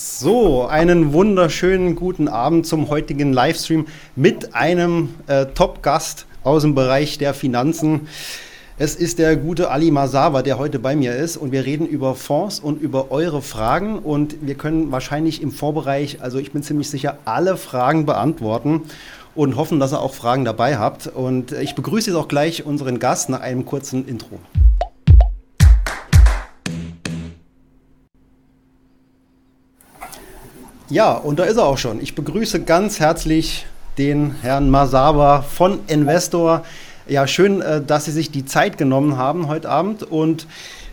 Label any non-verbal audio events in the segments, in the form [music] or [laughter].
So, einen wunderschönen guten Abend zum heutigen Livestream mit einem äh, Top-Gast aus dem Bereich der Finanzen. Es ist der gute Ali Masawa, der heute bei mir ist und wir reden über Fonds und über eure Fragen und wir können wahrscheinlich im Vorbereich, also ich bin ziemlich sicher, alle Fragen beantworten und hoffen, dass ihr auch Fragen dabei habt. Und ich begrüße jetzt auch gleich unseren Gast nach einem kurzen Intro. Ja, und da ist er auch schon. Ich begrüße ganz herzlich den Herrn Masawa von Investor. Ja, schön, äh, dass Sie sich die Zeit genommen haben heute Abend und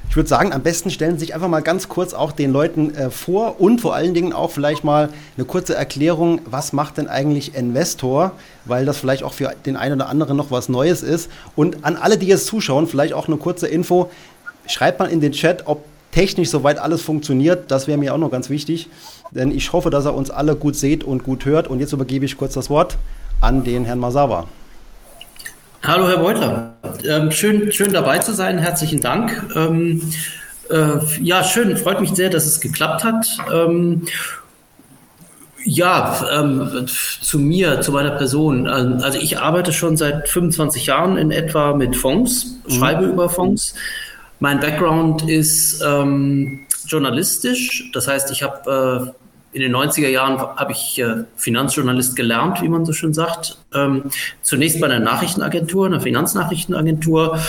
ich würde sagen, am besten stellen Sie sich einfach mal ganz kurz auch den Leuten äh, vor und vor allen Dingen auch vielleicht mal eine kurze Erklärung, was macht denn eigentlich Investor, weil das vielleicht auch für den einen oder anderen noch was Neues ist. Und an alle, die jetzt zuschauen, vielleicht auch eine kurze Info. Schreibt mal in den Chat, ob technisch soweit alles funktioniert. Das wäre mir auch noch ganz wichtig. Denn ich hoffe, dass er uns alle gut sieht und gut hört. Und jetzt übergebe ich kurz das Wort an den Herrn Masawa. Hallo, Herr Beutler. Ähm, schön, schön dabei zu sein. Herzlichen Dank. Ähm, äh, ja, schön. Freut mich sehr, dass es geklappt hat. Ähm, ja, ähm, zu mir, zu meiner Person. Ähm, also ich arbeite schon seit 25 Jahren in etwa mit Fonds, mhm. schreibe über Fonds. Mein Background ist ähm, journalistisch. Das heißt, ich habe äh, in den 90er Jahren habe ich äh, Finanzjournalist gelernt, wie man so schön sagt. Ähm, zunächst bei einer Nachrichtenagentur, einer Finanznachrichtenagentur.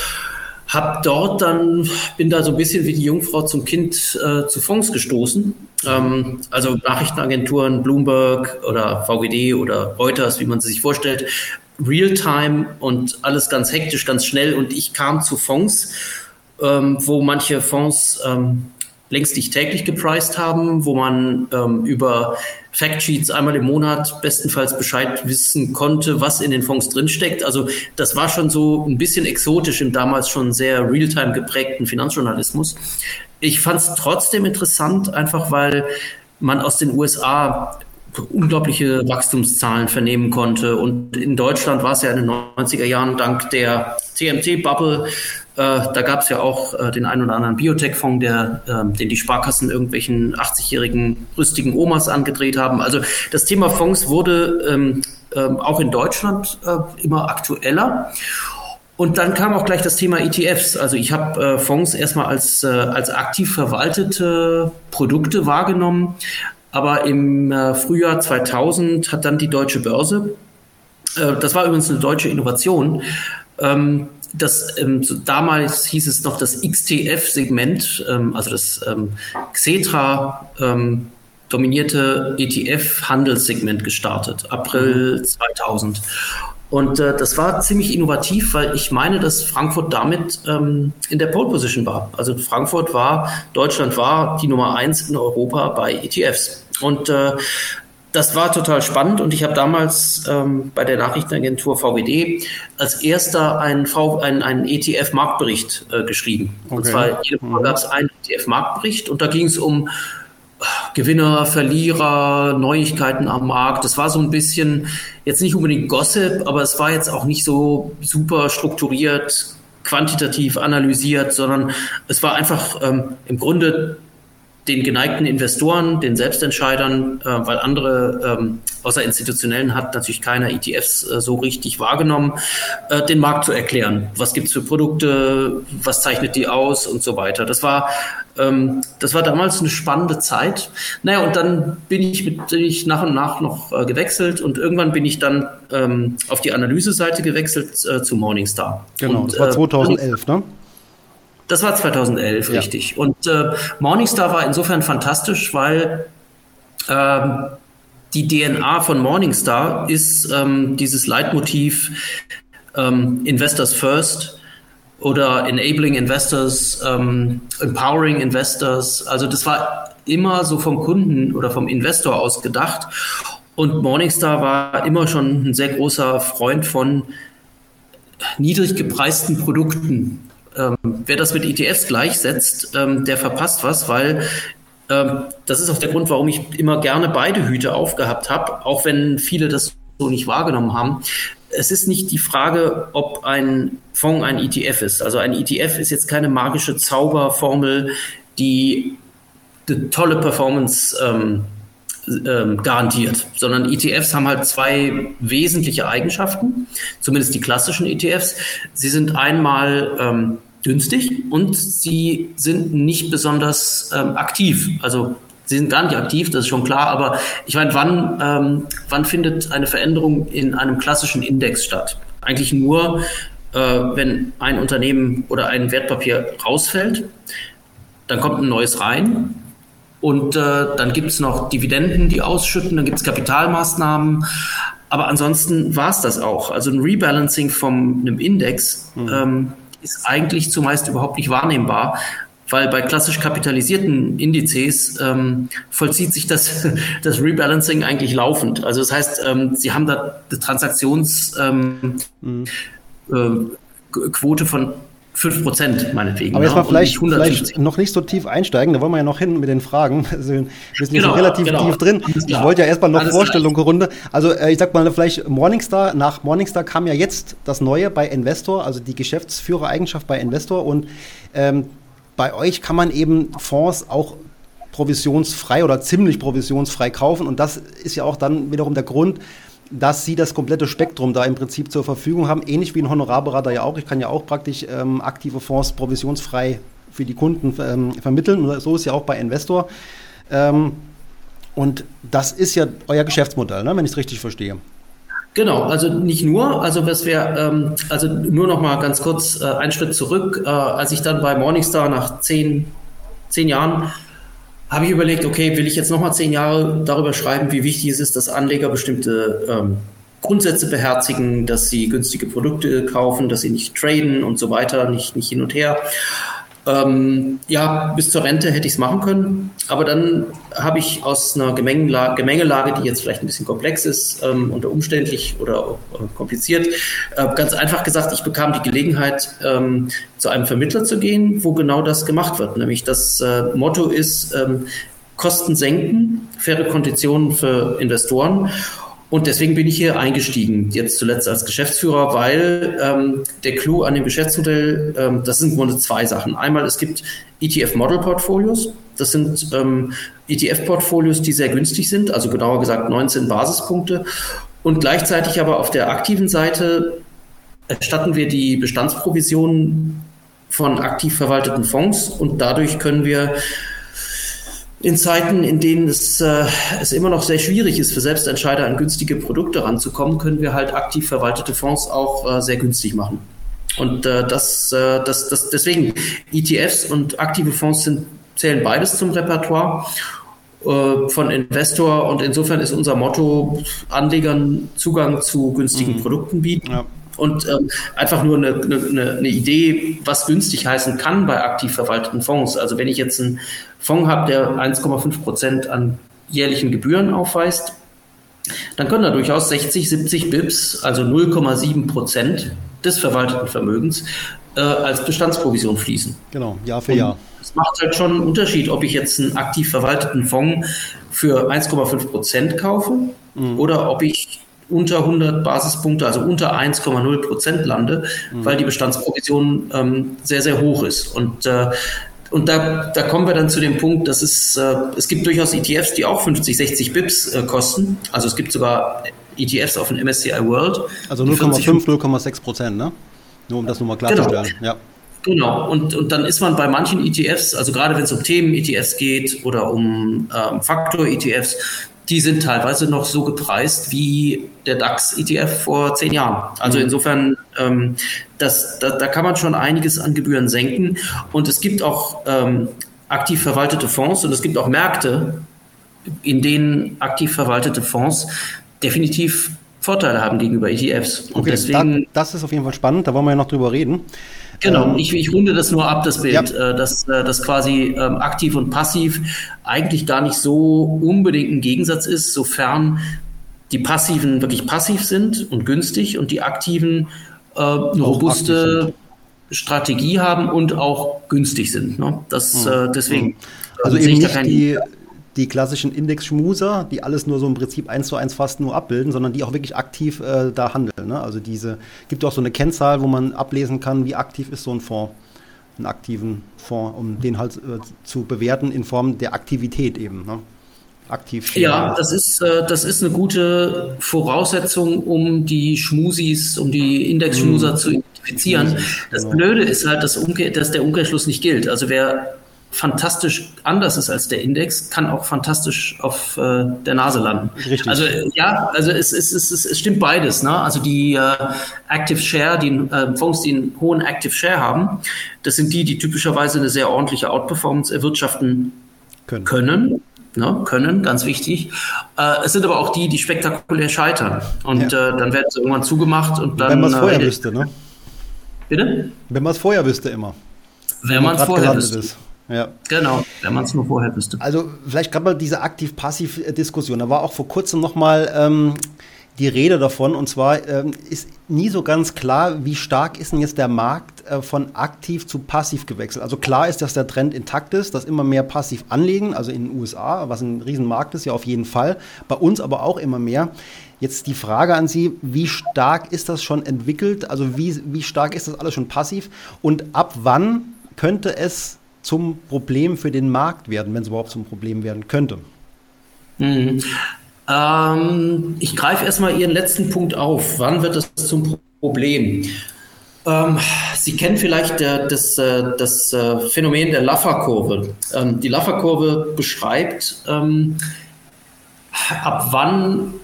Hab dort dann, bin da so ein bisschen wie die Jungfrau zum Kind äh, zu Fonds gestoßen. Ähm, also Nachrichtenagenturen, Bloomberg oder VGD oder Reuters, wie man sie sich vorstellt. Realtime und alles ganz hektisch, ganz schnell. Und ich kam zu Fonds, ähm, wo manche Fonds ähm, längst nicht täglich gepriced haben, wo man ähm, über Factsheets einmal im Monat bestenfalls Bescheid wissen konnte, was in den Fonds drinsteckt. Also das war schon so ein bisschen exotisch im damals schon sehr realtime geprägten Finanzjournalismus. Ich fand es trotzdem interessant, einfach weil man aus den USA unglaubliche Wachstumszahlen vernehmen konnte. Und in Deutschland war es ja in den 90er Jahren dank der TMT-Bubble da gab es ja auch äh, den einen oder anderen Biotech-Fonds, der, äh, den die Sparkassen irgendwelchen 80-jährigen rüstigen Omas angedreht haben. Also das Thema Fonds wurde ähm, ähm, auch in Deutschland äh, immer aktueller. Und dann kam auch gleich das Thema ETFs. Also ich habe äh, Fonds erstmal als, äh, als aktiv verwaltete Produkte wahrgenommen. Aber im äh, Frühjahr 2000 hat dann die deutsche Börse, äh, das war übrigens eine deutsche Innovation, ähm, das ähm, so damals hieß es noch das XTF-Segment, ähm, also das ähm, Xetra ähm, dominierte ETF-Handelssegment gestartet, April 2000. Mhm. Und äh, das war ziemlich innovativ, weil ich meine, dass Frankfurt damit ähm, in der Pole Position war. Also Frankfurt war, Deutschland war die Nummer eins in Europa bei ETFs. Und äh, das war total spannend und ich habe damals ähm, bei der Nachrichtenagentur VWD als erster einen, v, einen, einen ETF-Marktbericht äh, geschrieben. Okay. Und zwar jede Woche mhm. gab es einen ETF-Marktbericht und da ging es um äh, Gewinner, Verlierer, Neuigkeiten am Markt. Das war so ein bisschen jetzt nicht unbedingt Gossip, aber es war jetzt auch nicht so super strukturiert, quantitativ analysiert, sondern es war einfach ähm, im Grunde den geneigten Investoren, den Selbstentscheidern, äh, weil andere ähm, außer institutionellen hat natürlich keiner ETFs äh, so richtig wahrgenommen, äh, den Markt zu erklären. Was gibt's für Produkte, was zeichnet die aus und so weiter. Das war ähm, das war damals eine spannende Zeit. Naja, und dann bin ich, mit, bin ich nach und nach noch äh, gewechselt und irgendwann bin ich dann ähm, auf die Analyseseite gewechselt äh, zu Morningstar. Genau, und, das war 2011, äh, ne? Das war 2011, ja. richtig. Und äh, Morningstar war insofern fantastisch, weil ähm, die DNA von Morningstar ist ähm, dieses Leitmotiv ähm, Investors First oder Enabling Investors, ähm, Empowering Investors. Also das war immer so vom Kunden oder vom Investor aus gedacht. Und Morningstar war immer schon ein sehr großer Freund von niedrig gepreisten Produkten. Ähm, wer das mit ETFs gleichsetzt, ähm, der verpasst was, weil ähm, das ist auch der Grund, warum ich immer gerne beide Hüte aufgehabt habe, auch wenn viele das so nicht wahrgenommen haben. Es ist nicht die Frage, ob ein Fonds ein ETF ist. Also ein ETF ist jetzt keine magische Zauberformel, die eine tolle Performance ähm, ähm, garantiert, sondern ETFs haben halt zwei wesentliche Eigenschaften, zumindest die klassischen ETFs. Sie sind einmal ähm, günstig und sie sind nicht besonders ähm, aktiv. Also sie sind gar nicht aktiv, das ist schon klar, aber ich meine, wann, ähm, wann findet eine Veränderung in einem klassischen Index statt? Eigentlich nur, äh, wenn ein Unternehmen oder ein Wertpapier rausfällt, dann kommt ein neues rein und äh, dann gibt es noch Dividenden, die ausschütten, dann gibt es Kapitalmaßnahmen. Aber ansonsten war es das auch. Also ein Rebalancing von einem Index mhm. ähm, ist eigentlich zumeist überhaupt nicht wahrnehmbar, weil bei klassisch kapitalisierten Indizes ähm, vollzieht sich das, [laughs] das Rebalancing eigentlich laufend. Also das heißt, ähm, sie haben da eine Transaktionsquote ähm, mhm. äh, von 5 Prozent meinetwegen. Aber jetzt mal vielleicht, vielleicht, noch nicht so tief einsteigen, da wollen wir ja noch hin mit den Fragen. [laughs] Also wir sind genau, schon relativ genau. tief drin. Ich wollte ja erstmal noch Alles Vorstellung Runde. Also äh, ich sag mal vielleicht Morningstar, nach Morningstar kam ja jetzt das Neue bei Investor, also die Geschäftsführereigenschaft bei Investor und ähm, bei euch kann man eben Fonds auch provisionsfrei oder ziemlich provisionsfrei kaufen und das ist ja auch dann wiederum der Grund, dass sie das komplette Spektrum da im Prinzip zur Verfügung haben, ähnlich wie ein Honorarberater ja auch. Ich kann ja auch praktisch ähm, aktive Fonds provisionsfrei für die Kunden ähm, vermitteln. So ist ja auch bei Investor. Ähm, und das ist ja euer Geschäftsmodell, ne, wenn ich es richtig verstehe. Genau, also nicht nur, also was wir, ähm, also nur noch mal ganz kurz äh, einen Schritt zurück, äh, als ich dann bei Morningstar nach zehn, zehn Jahren habe ich überlegt, okay, will ich jetzt nochmal zehn Jahre darüber schreiben, wie wichtig es ist, dass Anleger bestimmte ähm, Grundsätze beherzigen, dass sie günstige Produkte kaufen, dass sie nicht traden und so weiter, nicht, nicht hin und her. Ähm, ja, bis zur Rente hätte ich es machen können, aber dann habe ich aus einer Gemengelage, Gemengelage, die jetzt vielleicht ein bisschen komplex ist ähm, und umständlich oder äh, kompliziert, äh, ganz einfach gesagt, ich bekam die Gelegenheit, ähm, zu einem Vermittler zu gehen, wo genau das gemacht wird. Nämlich das äh, Motto ist, ähm, Kosten senken, faire Konditionen für Investoren. Und deswegen bin ich hier eingestiegen, jetzt zuletzt als Geschäftsführer, weil ähm, der Clou an dem Geschäftsmodell, ähm, das sind im Grunde zwei Sachen. Einmal, es gibt ETF-Model-Portfolios. Das sind ähm, ETF-Portfolios, die sehr günstig sind, also genauer gesagt 19 Basispunkte. Und gleichzeitig aber auf der aktiven Seite erstatten wir die Bestandsprovisionen von aktiv verwalteten Fonds und dadurch können wir in Zeiten, in denen es, äh, es immer noch sehr schwierig ist, für Selbstentscheider an günstige Produkte ranzukommen, können wir halt aktiv verwaltete Fonds auch äh, sehr günstig machen. Und äh, das, äh, das, das, deswegen ETFs und aktive Fonds sind, zählen beides zum Repertoire äh, von Investor und insofern ist unser Motto, Anlegern Zugang zu günstigen mhm. Produkten bieten. Ja und ähm, einfach nur eine, eine, eine, Idee, was günstig heißen kann bei aktiv verwalteten Fonds. Also wenn ich jetzt einen Fonds der 1,5 Prozent an jährlichen Gebühren aufweist, dann können da durchaus 60, 70 BIPs, also 0,7 Prozent des verwalteten Vermögens, äh, als Bestandsprovision fließen. Genau, Jahr für Jahr. Es macht halt schon einen Unterschied, ob ich jetzt einen aktiv verwalteten Fonds für 1,5 Prozent kaufe mhm. oder ob ich unter 100 Basispunkte, also unter 1,0 Prozent lande, mhm. weil die Bestandsprovision ähm, sehr, sehr hoch ist. Und äh, und da, da kommen wir dann zu dem Punkt, dass es, äh, es gibt durchaus ETFs, die auch 50, 60 Bips äh, kosten. Also es gibt sogar ETFs auf dem MSCI World. Also 0,5, 0,6 Prozent, ne? Nur um das nochmal klarzustellen. Genau. Ja. Genau, und, und dann ist man bei manchen ETFs, also gerade wenn es um Themen-ETFs geht oder um ähm, Faktor-ETFs, die sind teilweise noch so gepreist wie der DAX-ETF vor zehn Jahren. Also mhm. insofern, ähm, das, da, da kann man schon einiges an Gebühren senken. Und es gibt auch ähm, aktiv verwaltete Fonds und es gibt auch Märkte, in denen aktiv verwaltete Fonds definitiv Vorteile haben gegenüber ETFs. Und okay, deswegen, das ist auf jeden Fall spannend, da wollen wir ja noch drüber reden. Genau, ähm, ich, ich runde das nur ab, das Bild, ja. äh, dass, äh, dass quasi ähm, aktiv und passiv eigentlich gar nicht so unbedingt ein Gegensatz ist, sofern die Passiven wirklich passiv sind und günstig und die Aktiven äh, eine robuste Strategie haben und auch günstig sind. Ne? Das, mhm. äh, deswegen. Also eben nicht die, die klassischen Index-Schmuser, die alles nur so im Prinzip eins zu eins fast nur abbilden, sondern die auch wirklich aktiv äh, da handeln. Ne? Also diese, gibt auch so eine Kennzahl, wo man ablesen kann, wie aktiv ist so ein Fonds. einen aktiven Fonds, um den halt äh, zu bewerten in Form der Aktivität eben. Ne? Aktiv. Ja, das ist, äh, das ist eine gute Voraussetzung, um die Schmusis, um die Indexschmuser mhm. zu identifizieren. Das genau. Blöde ist halt, dass, Umkehr, dass der Umkehrschluss nicht gilt. Also wer fantastisch anders ist als der Index, kann auch fantastisch auf äh, der Nase landen. Richtig. Also ja, also es, es, es, es stimmt beides. Ne? Also die äh, Active Share, die äh, Fonds, die einen hohen Active Share haben, das sind die, die typischerweise eine sehr ordentliche Outperformance erwirtschaften können. können. Ne, können, ganz wichtig. Äh, es sind aber auch die, die spektakulär scheitern. Und ja. äh, dann werden sie irgendwann zugemacht und dann. Wenn man es vorher äh, wüsste, ne? Bitte? Wenn man es vorher wüsste immer. Wenn man es vorher wüsste. Ist. Ja. Genau, wenn man es nur vorher wüsste. Also vielleicht gerade mal diese aktiv-passiv-Diskussion. Da war auch vor kurzem noch mal ähm, die Rede davon. Und zwar ähm, ist nie so ganz klar, wie stark ist denn jetzt der Markt äh, von aktiv zu passiv gewechselt. Also klar ist, dass der Trend intakt ist, dass immer mehr passiv anlegen, also in den USA, was ein Riesenmarkt ist, ja auf jeden Fall. Bei uns aber auch immer mehr. Jetzt die Frage an Sie, wie stark ist das schon entwickelt? Also wie, wie stark ist das alles schon passiv? Und ab wann könnte es zum Problem für den Markt werden, wenn es überhaupt zum Problem werden könnte? Mhm. Ähm, ich greife erstmal Ihren letzten Punkt auf. Wann wird es zum Problem? Ähm, Sie kennen vielleicht äh, das, äh, das äh, Phänomen der Laffer-Kurve. Ähm, die Laffer-Kurve beschreibt, ähm, ab wann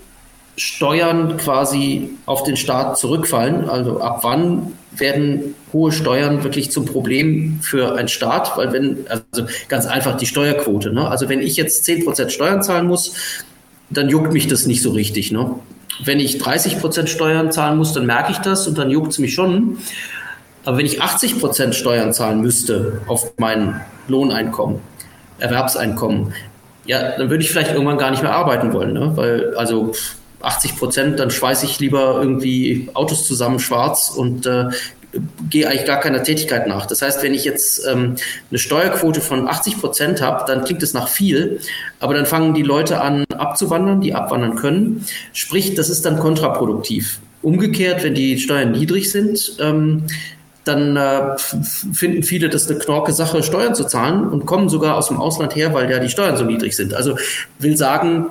Steuern quasi auf den Staat zurückfallen. Also ab wann werden hohe Steuern wirklich zum Problem für einen Staat? Weil wenn, also ganz einfach die Steuerquote, ne? also wenn ich jetzt 10% Steuern zahlen muss, dann juckt mich das nicht so richtig. Ne? Wenn ich 30% Steuern zahlen muss, dann merke ich das und dann juckt es mich schon. Aber wenn ich 80% Steuern zahlen müsste auf mein Lohneinkommen, Erwerbseinkommen, ja, dann würde ich vielleicht irgendwann gar nicht mehr arbeiten wollen, ne? weil also 80 Prozent, dann schweiße ich lieber irgendwie Autos zusammen schwarz und äh, gehe eigentlich gar keiner Tätigkeit nach. Das heißt, wenn ich jetzt ähm, eine Steuerquote von 80 Prozent habe, dann klingt es nach viel, aber dann fangen die Leute an abzuwandern, die abwandern können. Sprich, das ist dann kontraproduktiv. Umgekehrt, wenn die Steuern niedrig sind, ähm, dann äh, finden viele das eine knorke Sache, Steuern zu zahlen und kommen sogar aus dem Ausland her, weil ja die Steuern so niedrig sind. Also will sagen,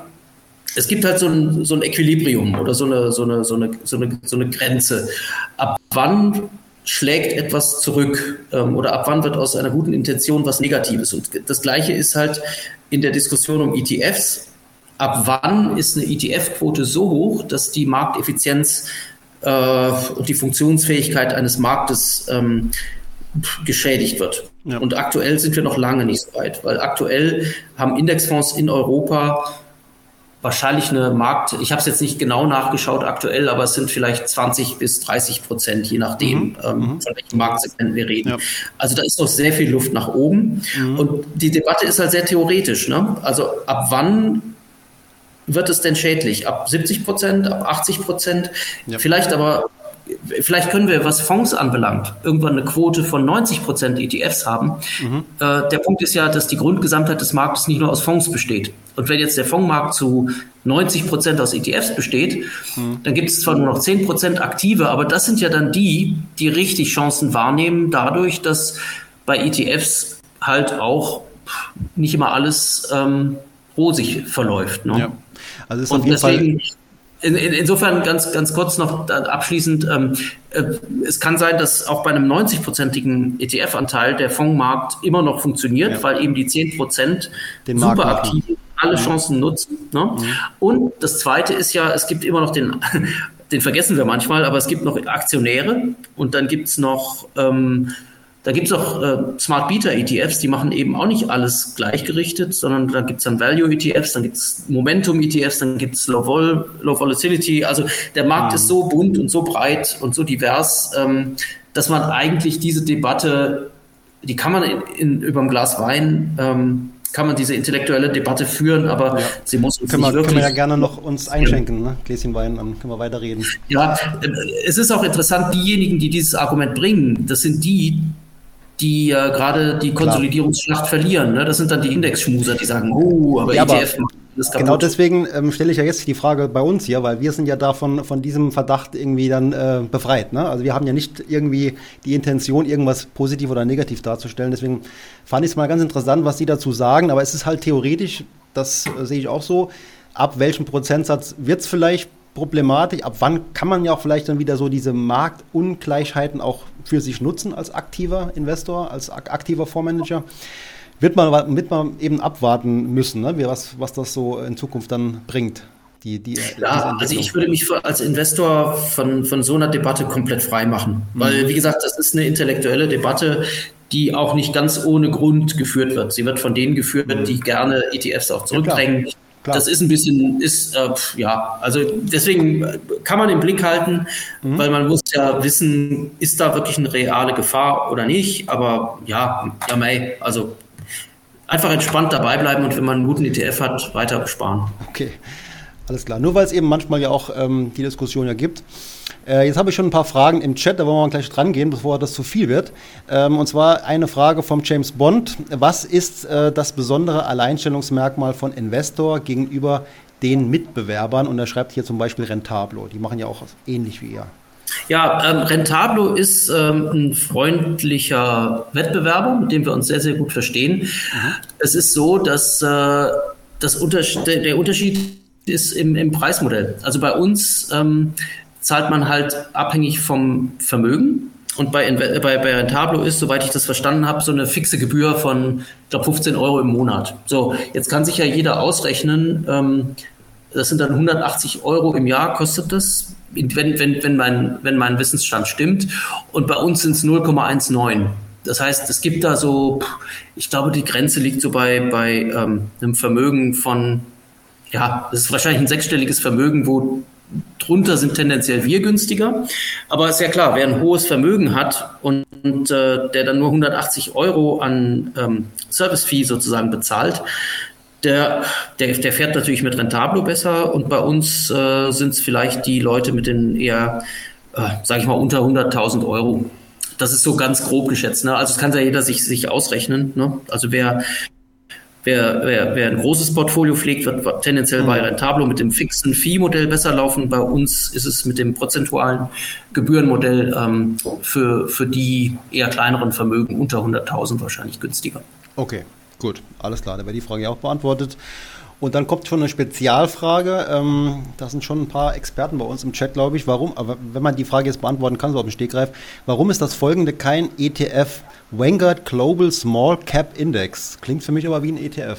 es gibt halt so ein, so ein Equilibrium oder so eine, so, eine, so, eine, so, eine, so eine Grenze. Ab wann schlägt etwas zurück ähm, oder ab wann wird aus einer guten Intention was Negatives? Und das Gleiche ist halt in der Diskussion um ETFs. Ab wann ist eine ETF-Quote so hoch, dass die Markteffizienz äh, und die Funktionsfähigkeit eines Marktes ähm, geschädigt wird? Ja. Und aktuell sind wir noch lange nicht so weit, weil aktuell haben Indexfonds in Europa wahrscheinlich eine Markt, ich habe es jetzt nicht genau nachgeschaut aktuell, aber es sind vielleicht 20 bis 30 Prozent, je nachdem, mhm. ähm, mhm. von welchem Marktsegment wir reden. Ja. Also da ist noch sehr viel Luft nach oben. Mhm. Und die Debatte ist halt sehr theoretisch. Ne? Also ab wann wird es denn schädlich? Ab 70 Prozent, ab 80 Prozent? Ja. Vielleicht aber vielleicht können wir, was Fonds anbelangt, irgendwann eine Quote von 90 Prozent ETFs haben. Mhm. Äh, der Punkt ist ja, dass die Grundgesamtheit des Marktes nicht nur aus Fonds besteht. Und wenn jetzt der Fondsmarkt zu 90 Prozent aus ETFs besteht, mhm. dann gibt es zwar nur noch 10 Prozent aktive, aber das sind ja dann die, die richtig Chancen wahrnehmen, dadurch, dass bei ETFs halt auch nicht immer alles ähm, rosig verläuft. Ne? Ja. Also ist Und auf jeden deswegen, Fall in, in, insofern ganz, ganz kurz noch abschließend, ähm, äh, es kann sein, dass auch bei einem 90-prozentigen ETF-Anteil der Fondsmarkt immer noch funktioniert, ja. weil eben die 10 Prozent super aktiv alle Chancen nutzen. Ne? Mhm. Und das Zweite ist ja, es gibt immer noch den, [laughs] den vergessen wir manchmal, aber es gibt noch Aktionäre und dann gibt es noch ähm, da gibt es auch äh, Smart Beta ETFs, die machen eben auch nicht alles gleichgerichtet, sondern da gibt es dann Value ETFs, dann gibt es Momentum ETFs, dann gibt es Low, Vol Low Volatility. Also der Markt mhm. ist so bunt und so breit und so divers, ähm, dass man eigentlich diese Debatte, die kann man in, in, über ein Glas Wein ähm, kann man diese intellektuelle Debatte führen, aber ja. sie muss uns können nicht wir, wirklich... Können wir ja gerne noch uns einschenken, ne? Gläschen Wein, dann können wir weiterreden. Ja, äh, es ist auch interessant, diejenigen, die dieses Argument bringen, das sind die, die äh, gerade die Konsolidierungsschlacht verlieren. Ne? Das sind dann die Indexschmuser, die sagen, oh, aber ja, ETF aber ist kaputt. Genau deswegen ähm, stelle ich ja jetzt die Frage bei uns hier, weil wir sind ja davon von diesem Verdacht irgendwie dann äh, befreit. Ne? Also wir haben ja nicht irgendwie die Intention, irgendwas positiv oder negativ darzustellen. Deswegen fand ich es mal ganz interessant, was Sie dazu sagen. Aber es ist halt theoretisch, das äh, sehe ich auch so, ab welchem Prozentsatz wird es vielleicht problematisch? Ab wann kann man ja auch vielleicht dann wieder so diese Marktungleichheiten auch für sich nutzen als aktiver Investor, als aktiver Fondsmanager? Wird man, wird man eben abwarten müssen, ne? was, was das so in Zukunft dann bringt. Die, die, ja, also ich würde mich als Investor von, von so einer Debatte komplett frei machen. Mhm. Weil, wie gesagt, das ist eine intellektuelle Debatte, die auch nicht ganz ohne Grund geführt wird. Sie wird von denen geführt, die gerne ETFs auch zurückdrängen. Ja, Klar. Das ist ein bisschen, ist, äh, ja, also deswegen kann man im Blick halten, mhm. weil man muss ja wissen, ist da wirklich eine reale Gefahr oder nicht. Aber ja, ja, mei, also einfach entspannt dabei bleiben und wenn man einen guten ETF hat, weiter sparen. Okay, alles klar. Nur weil es eben manchmal ja auch ähm, die Diskussion ja gibt. Äh, jetzt habe ich schon ein paar Fragen im Chat, da wollen wir gleich dran gehen, bevor das zu viel wird. Ähm, und zwar eine Frage vom James Bond. Was ist äh, das besondere Alleinstellungsmerkmal von Investor gegenüber den Mitbewerbern? Und er schreibt hier zum Beispiel Rentablo. Die machen ja auch ähnlich wie ihr. Ja, ähm, Rentablo ist ähm, ein freundlicher Wettbewerber, mit dem wir uns sehr, sehr gut verstehen. Mhm. Es ist so, dass äh, das Unters der Unterschied ist im, im Preismodell. Also bei uns ähm, zahlt man halt abhängig vom Vermögen. Und bei, bei, bei Rentablo ist, soweit ich das verstanden habe, so eine fixe Gebühr von, ich glaube, 15 Euro im Monat. So, jetzt kann sich ja jeder ausrechnen, ähm, das sind dann 180 Euro im Jahr, kostet das, wenn, wenn, wenn, mein, wenn mein Wissensstand stimmt. Und bei uns sind es 0,19. Das heißt, es gibt da so, ich glaube, die Grenze liegt so bei, bei ähm, einem Vermögen von, ja, das ist wahrscheinlich ein sechsstelliges Vermögen, wo drunter sind tendenziell wir günstiger. Aber ist ja klar, wer ein hohes Vermögen hat und, und äh, der dann nur 180 Euro an ähm, Service-Fee sozusagen bezahlt, der, der, der fährt natürlich mit Rentablo besser und bei uns äh, sind es vielleicht die Leute mit den eher, äh, sage ich mal, unter 100.000 Euro. Das ist so ganz grob geschätzt. Ne? Also das kann ja jeder sich, sich ausrechnen. Ne? Also wer Wer, wer, wer ein großes Portfolio pflegt, wird tendenziell bei mhm. Rentablo mit dem fixen Fee-Modell besser laufen. Bei uns ist es mit dem prozentualen Gebührenmodell ähm, für, für die eher kleineren Vermögen unter 100.000 wahrscheinlich günstiger. Okay, gut, alles klar. Da wäre die Frage auch beantwortet. Und dann kommt schon eine Spezialfrage. Ähm, da sind schon ein paar Experten bei uns im Chat, glaube ich. Warum, aber wenn man die Frage jetzt beantworten kann, so auf dem Stegreif, warum ist das folgende kein ETF? Vanguard Global Small Cap Index. Klingt für mich aber wie ein ETF.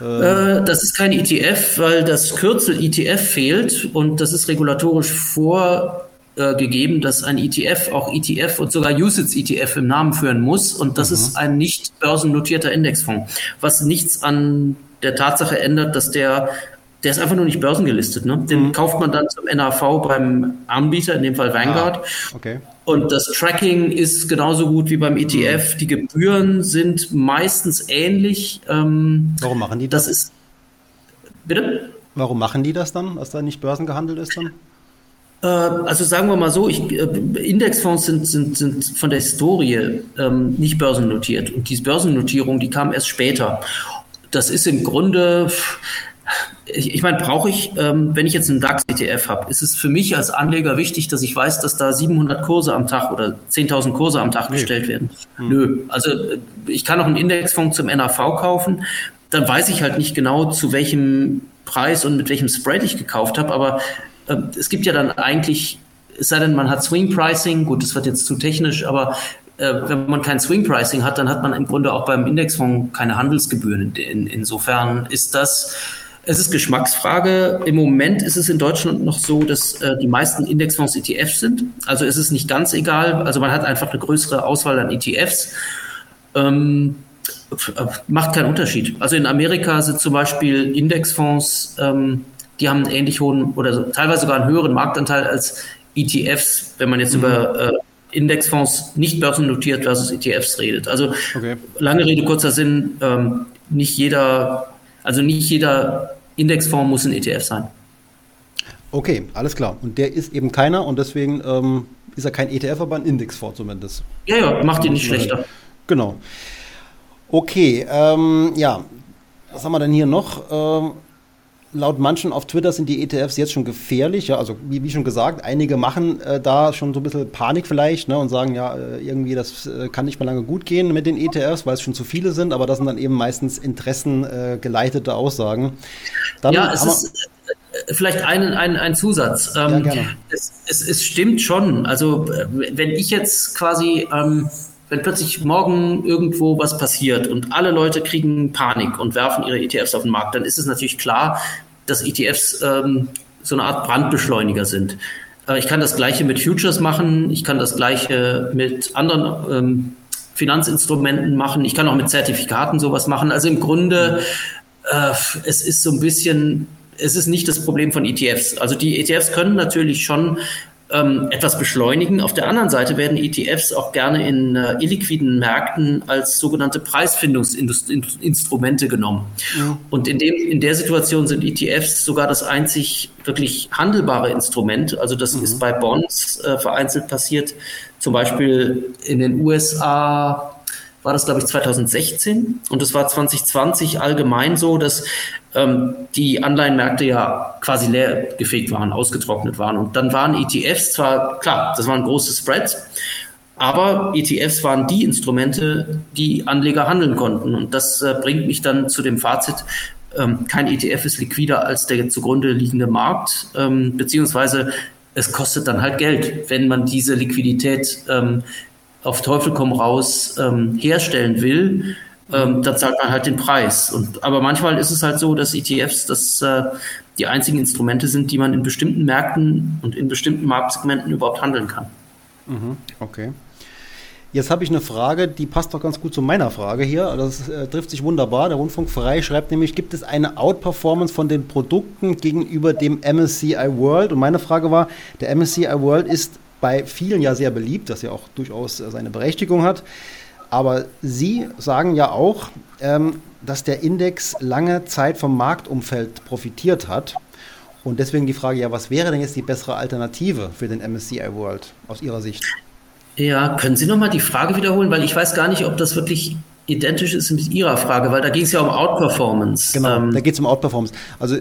Äh, das ist kein ETF, weil das Kürzel ETF fehlt und das ist regulatorisch vorgegeben, dass ein ETF auch ETF und sogar USITS ETF im Namen führen muss und das mhm. ist ein nicht börsennotierter Indexfonds, was nichts an der Tatsache ändert, dass der der ist einfach nur nicht börsengelistet. Ne? Den mhm. kauft man dann zum NAV beim Anbieter, in dem Fall Vanguard. Ah, okay. Und das Tracking ist genauso gut wie beim ETF. Mhm. Die Gebühren sind meistens ähnlich. Ähm, Warum machen die das? Das ist. Bitte? Warum machen die das dann, dass da nicht börsengehandelt ist dann? Äh, also sagen wir mal so, ich, äh, Indexfonds sind, sind, sind von der Historie ähm, nicht börsennotiert. Und diese Börsennotierung, die kam erst später. Das ist im Grunde, ich, ich meine, brauche ich, ähm, wenn ich jetzt einen DAX-ETF habe, ist es für mich als Anleger wichtig, dass ich weiß, dass da 700 Kurse am Tag oder 10.000 Kurse am Tag nee. gestellt werden? Hm. Nö. Also ich kann auch einen Indexfonds zum NAV kaufen, dann weiß ich halt nicht genau, zu welchem Preis und mit welchem Spread ich gekauft habe, aber äh, es gibt ja dann eigentlich, es sei denn, man hat Swing Pricing, gut, das wird jetzt zu technisch, aber äh, wenn man kein Swing Pricing hat, dann hat man im Grunde auch beim Indexfonds keine Handelsgebühren. In, insofern ist das es ist Geschmacksfrage. Im Moment ist es in Deutschland noch so, dass äh, die meisten Indexfonds ETFs sind. Also ist es nicht ganz egal. Also man hat einfach eine größere Auswahl an ETFs. Ähm, macht keinen Unterschied. Also in Amerika sind zum Beispiel Indexfonds, ähm, die haben einen ähnlich hohen oder so, teilweise sogar einen höheren Marktanteil als ETFs, wenn man jetzt mhm. über äh, Indexfonds nicht börsennotiert versus ETFs redet. Also okay. lange Rede, kurzer Sinn, ähm, nicht jeder also nicht jeder Indexfonds muss ein ETF sein. Okay, alles klar. Und der ist eben keiner und deswegen ähm, ist er kein ETF, aber ein Indexfonds zumindest. Ja, ja, macht ihn nicht schlechter. Genau. Okay, ähm, ja. was haben wir denn hier noch? Ähm, laut manchen auf Twitter sind die ETFs jetzt schon gefährlich. Ja, also wie, wie schon gesagt, einige machen äh, da schon so ein bisschen Panik vielleicht ne, und sagen, ja, äh, irgendwie das äh, kann nicht mehr lange gut gehen mit den ETFs, weil es schon zu viele sind, aber das sind dann eben meistens interessengeleitete äh, Aussagen. Dann ja, es ist äh, vielleicht einen, einen, einen Zusatz. Ähm, ja, es, es, es, stimmt schon. Also wenn ich jetzt quasi... Ähm, wenn plötzlich morgen irgendwo was passiert und alle Leute kriegen Panik und werfen ihre ETFs auf den Markt, dann ist es natürlich klar, dass ETFs ähm, so eine Art Brandbeschleuniger sind. Äh, ich kann das Gleiche mit Futures machen, ich kann das Gleiche mit anderen ähm, Finanzinstrumenten machen, ich kann auch mit Zertifikaten sowas machen. Also im Grunde, äh, es ist so ein bisschen, es ist nicht das Problem von ETFs. Also die ETFs können natürlich schon ähm, etwas beschleunigen. Auf der anderen Seite werden ETFs auch gerne in äh, illiquiden Märkten als sogenannte Preisfindungsinstrumente genommen. Ja. Und in, dem, in der Situation sind ETFs sogar das einzig wirklich handelbare Instrument. Also das mhm. ist bei Bonds äh, vereinzelt passiert. Zum Beispiel in den USA war das, glaube ich, 2016 und es war 2020 allgemein so, dass ähm, die Anleihenmärkte ja quasi leer gefegt waren, ausgetrocknet waren. Und dann waren ETFs zwar, klar, das waren große Spreads, aber ETFs waren die Instrumente, die Anleger handeln konnten. Und das äh, bringt mich dann zu dem Fazit, ähm, kein ETF ist liquider als der zugrunde liegende Markt, ähm, beziehungsweise es kostet dann halt Geld, wenn man diese Liquidität ähm, auf Teufel komm raus ähm, herstellen will ähm, da zahlt man halt den Preis. Und, aber manchmal ist es halt so, dass ETFs das, äh, die einzigen Instrumente sind, die man in bestimmten Märkten und in bestimmten Marktsegmenten überhaupt handeln kann. Mhm, okay. Jetzt habe ich eine Frage, die passt doch ganz gut zu meiner Frage hier. Das äh, trifft sich wunderbar. Der Rundfunk frei schreibt nämlich, gibt es eine Outperformance von den Produkten gegenüber dem MSCI World? Und meine Frage war, der MSCI World ist bei vielen ja sehr beliebt, das ja auch durchaus äh, seine Berechtigung hat. Aber Sie sagen ja auch, ähm, dass der Index lange Zeit vom Marktumfeld profitiert hat. Und deswegen die Frage, ja, was wäre denn jetzt die bessere Alternative für den MSCI World aus Ihrer Sicht? Ja, können Sie nochmal die Frage wiederholen, weil ich weiß gar nicht, ob das wirklich identisch ist mit Ihrer Frage, weil da ging es ja um Outperformance. Genau, ähm, da geht es um Outperformance. Also,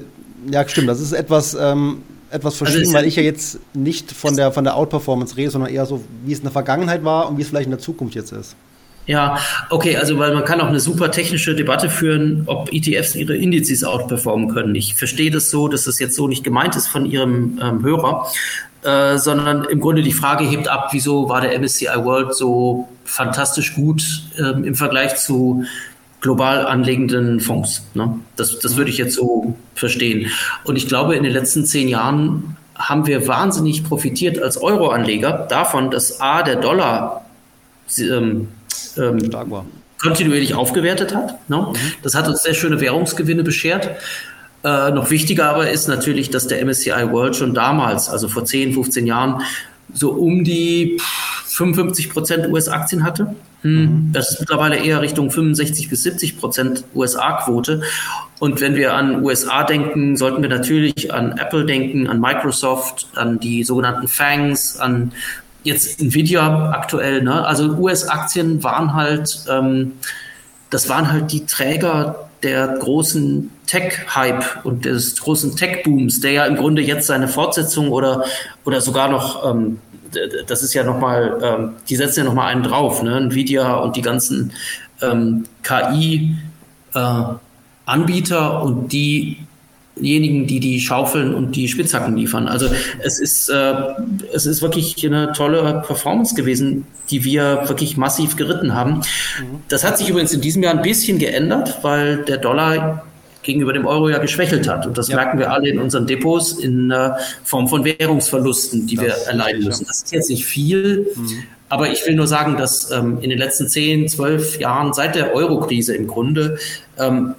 ja, stimmt, das ist etwas, ähm, etwas also verschieden, also weil ich ja jetzt nicht von der, von der Outperformance rede, sondern eher so, wie es in der Vergangenheit war und wie es vielleicht in der Zukunft jetzt ist. Ja, okay, also weil man kann auch eine super technische Debatte führen, ob ETFs ihre Indizes outperformen können. Ich verstehe das so, dass das jetzt so nicht gemeint ist von Ihrem ähm, Hörer, äh, sondern im Grunde die Frage hebt ab, wieso war der MSCI World so fantastisch gut ähm, im Vergleich zu global anlegenden Fonds. Ne? Das, das würde ich jetzt so verstehen. Und ich glaube, in den letzten zehn Jahren haben wir wahnsinnig profitiert als Euroanleger davon, dass A, der Dollar ähm, ähm, kontinuierlich aufgewertet hat. Ne? Mhm. Das hat uns sehr schöne Währungsgewinne beschert. Äh, noch wichtiger aber ist natürlich, dass der MSCI World schon damals, also vor 10, 15 Jahren, so um die 55 Prozent US-Aktien hatte. Hm. Das ist mittlerweile eher Richtung 65 bis 70 Prozent USA-Quote. Und wenn wir an USA denken, sollten wir natürlich an Apple denken, an Microsoft, an die sogenannten FANGs, an jetzt Nvidia aktuell, ne? Also US-Aktien waren halt, ähm, das waren halt die Träger der großen Tech-Hype und des großen Tech-Booms, der ja im Grunde jetzt seine Fortsetzung oder, oder sogar noch, ähm, das ist ja nochmal, ähm, die setzen ja nochmal einen drauf, ne? Nvidia und die ganzen ähm, KI-Anbieter äh, und die diejenigen, die die Schaufeln und die Spitzhacken liefern. Also es ist, äh, es ist wirklich eine tolle Performance gewesen, die wir wirklich massiv geritten haben. Das hat sich übrigens in diesem Jahr ein bisschen geändert, weil der Dollar gegenüber dem Euro ja geschwächelt hat. Und das ja. merken wir alle in unseren Depots in äh, Form von Währungsverlusten, die das wir erleiden müssen. Das ist jetzt nicht viel, mhm. aber ich will nur sagen, dass ähm, in den letzten zehn, zwölf Jahren seit der Euro-Krise im Grunde ähm,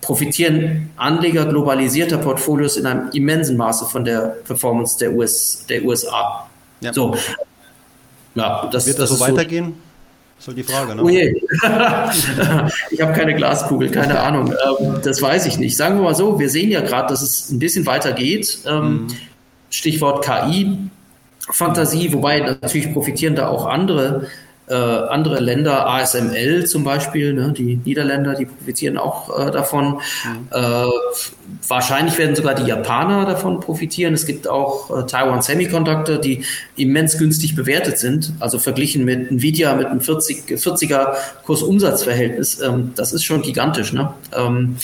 profitieren Anleger globalisierter Portfolios in einem immensen Maße von der Performance der, US, der USA. Ja. So. Ja, das, Wird das, das so weitergehen? Das ist halt die Frage, ne? Oh je. [laughs] ich habe keine Glaskugel, keine Ahnung. Ähm, das weiß ich nicht. Sagen wir mal so, wir sehen ja gerade, dass es ein bisschen weiter geht. Ähm, mhm. Stichwort KI, Fantasie, wobei natürlich profitieren da auch andere äh, andere Länder, ASML zum Beispiel, ne, die Niederländer, die profitieren auch äh, davon. Mhm. Äh, wahrscheinlich werden sogar die Japaner davon profitieren. Es gibt auch äh, Taiwan Semiconductor, die immens günstig bewertet sind. Also verglichen mit Nvidia mit einem 40, 40er Kursumsatzverhältnis, ähm, das ist schon gigantisch. Ne? Ähm,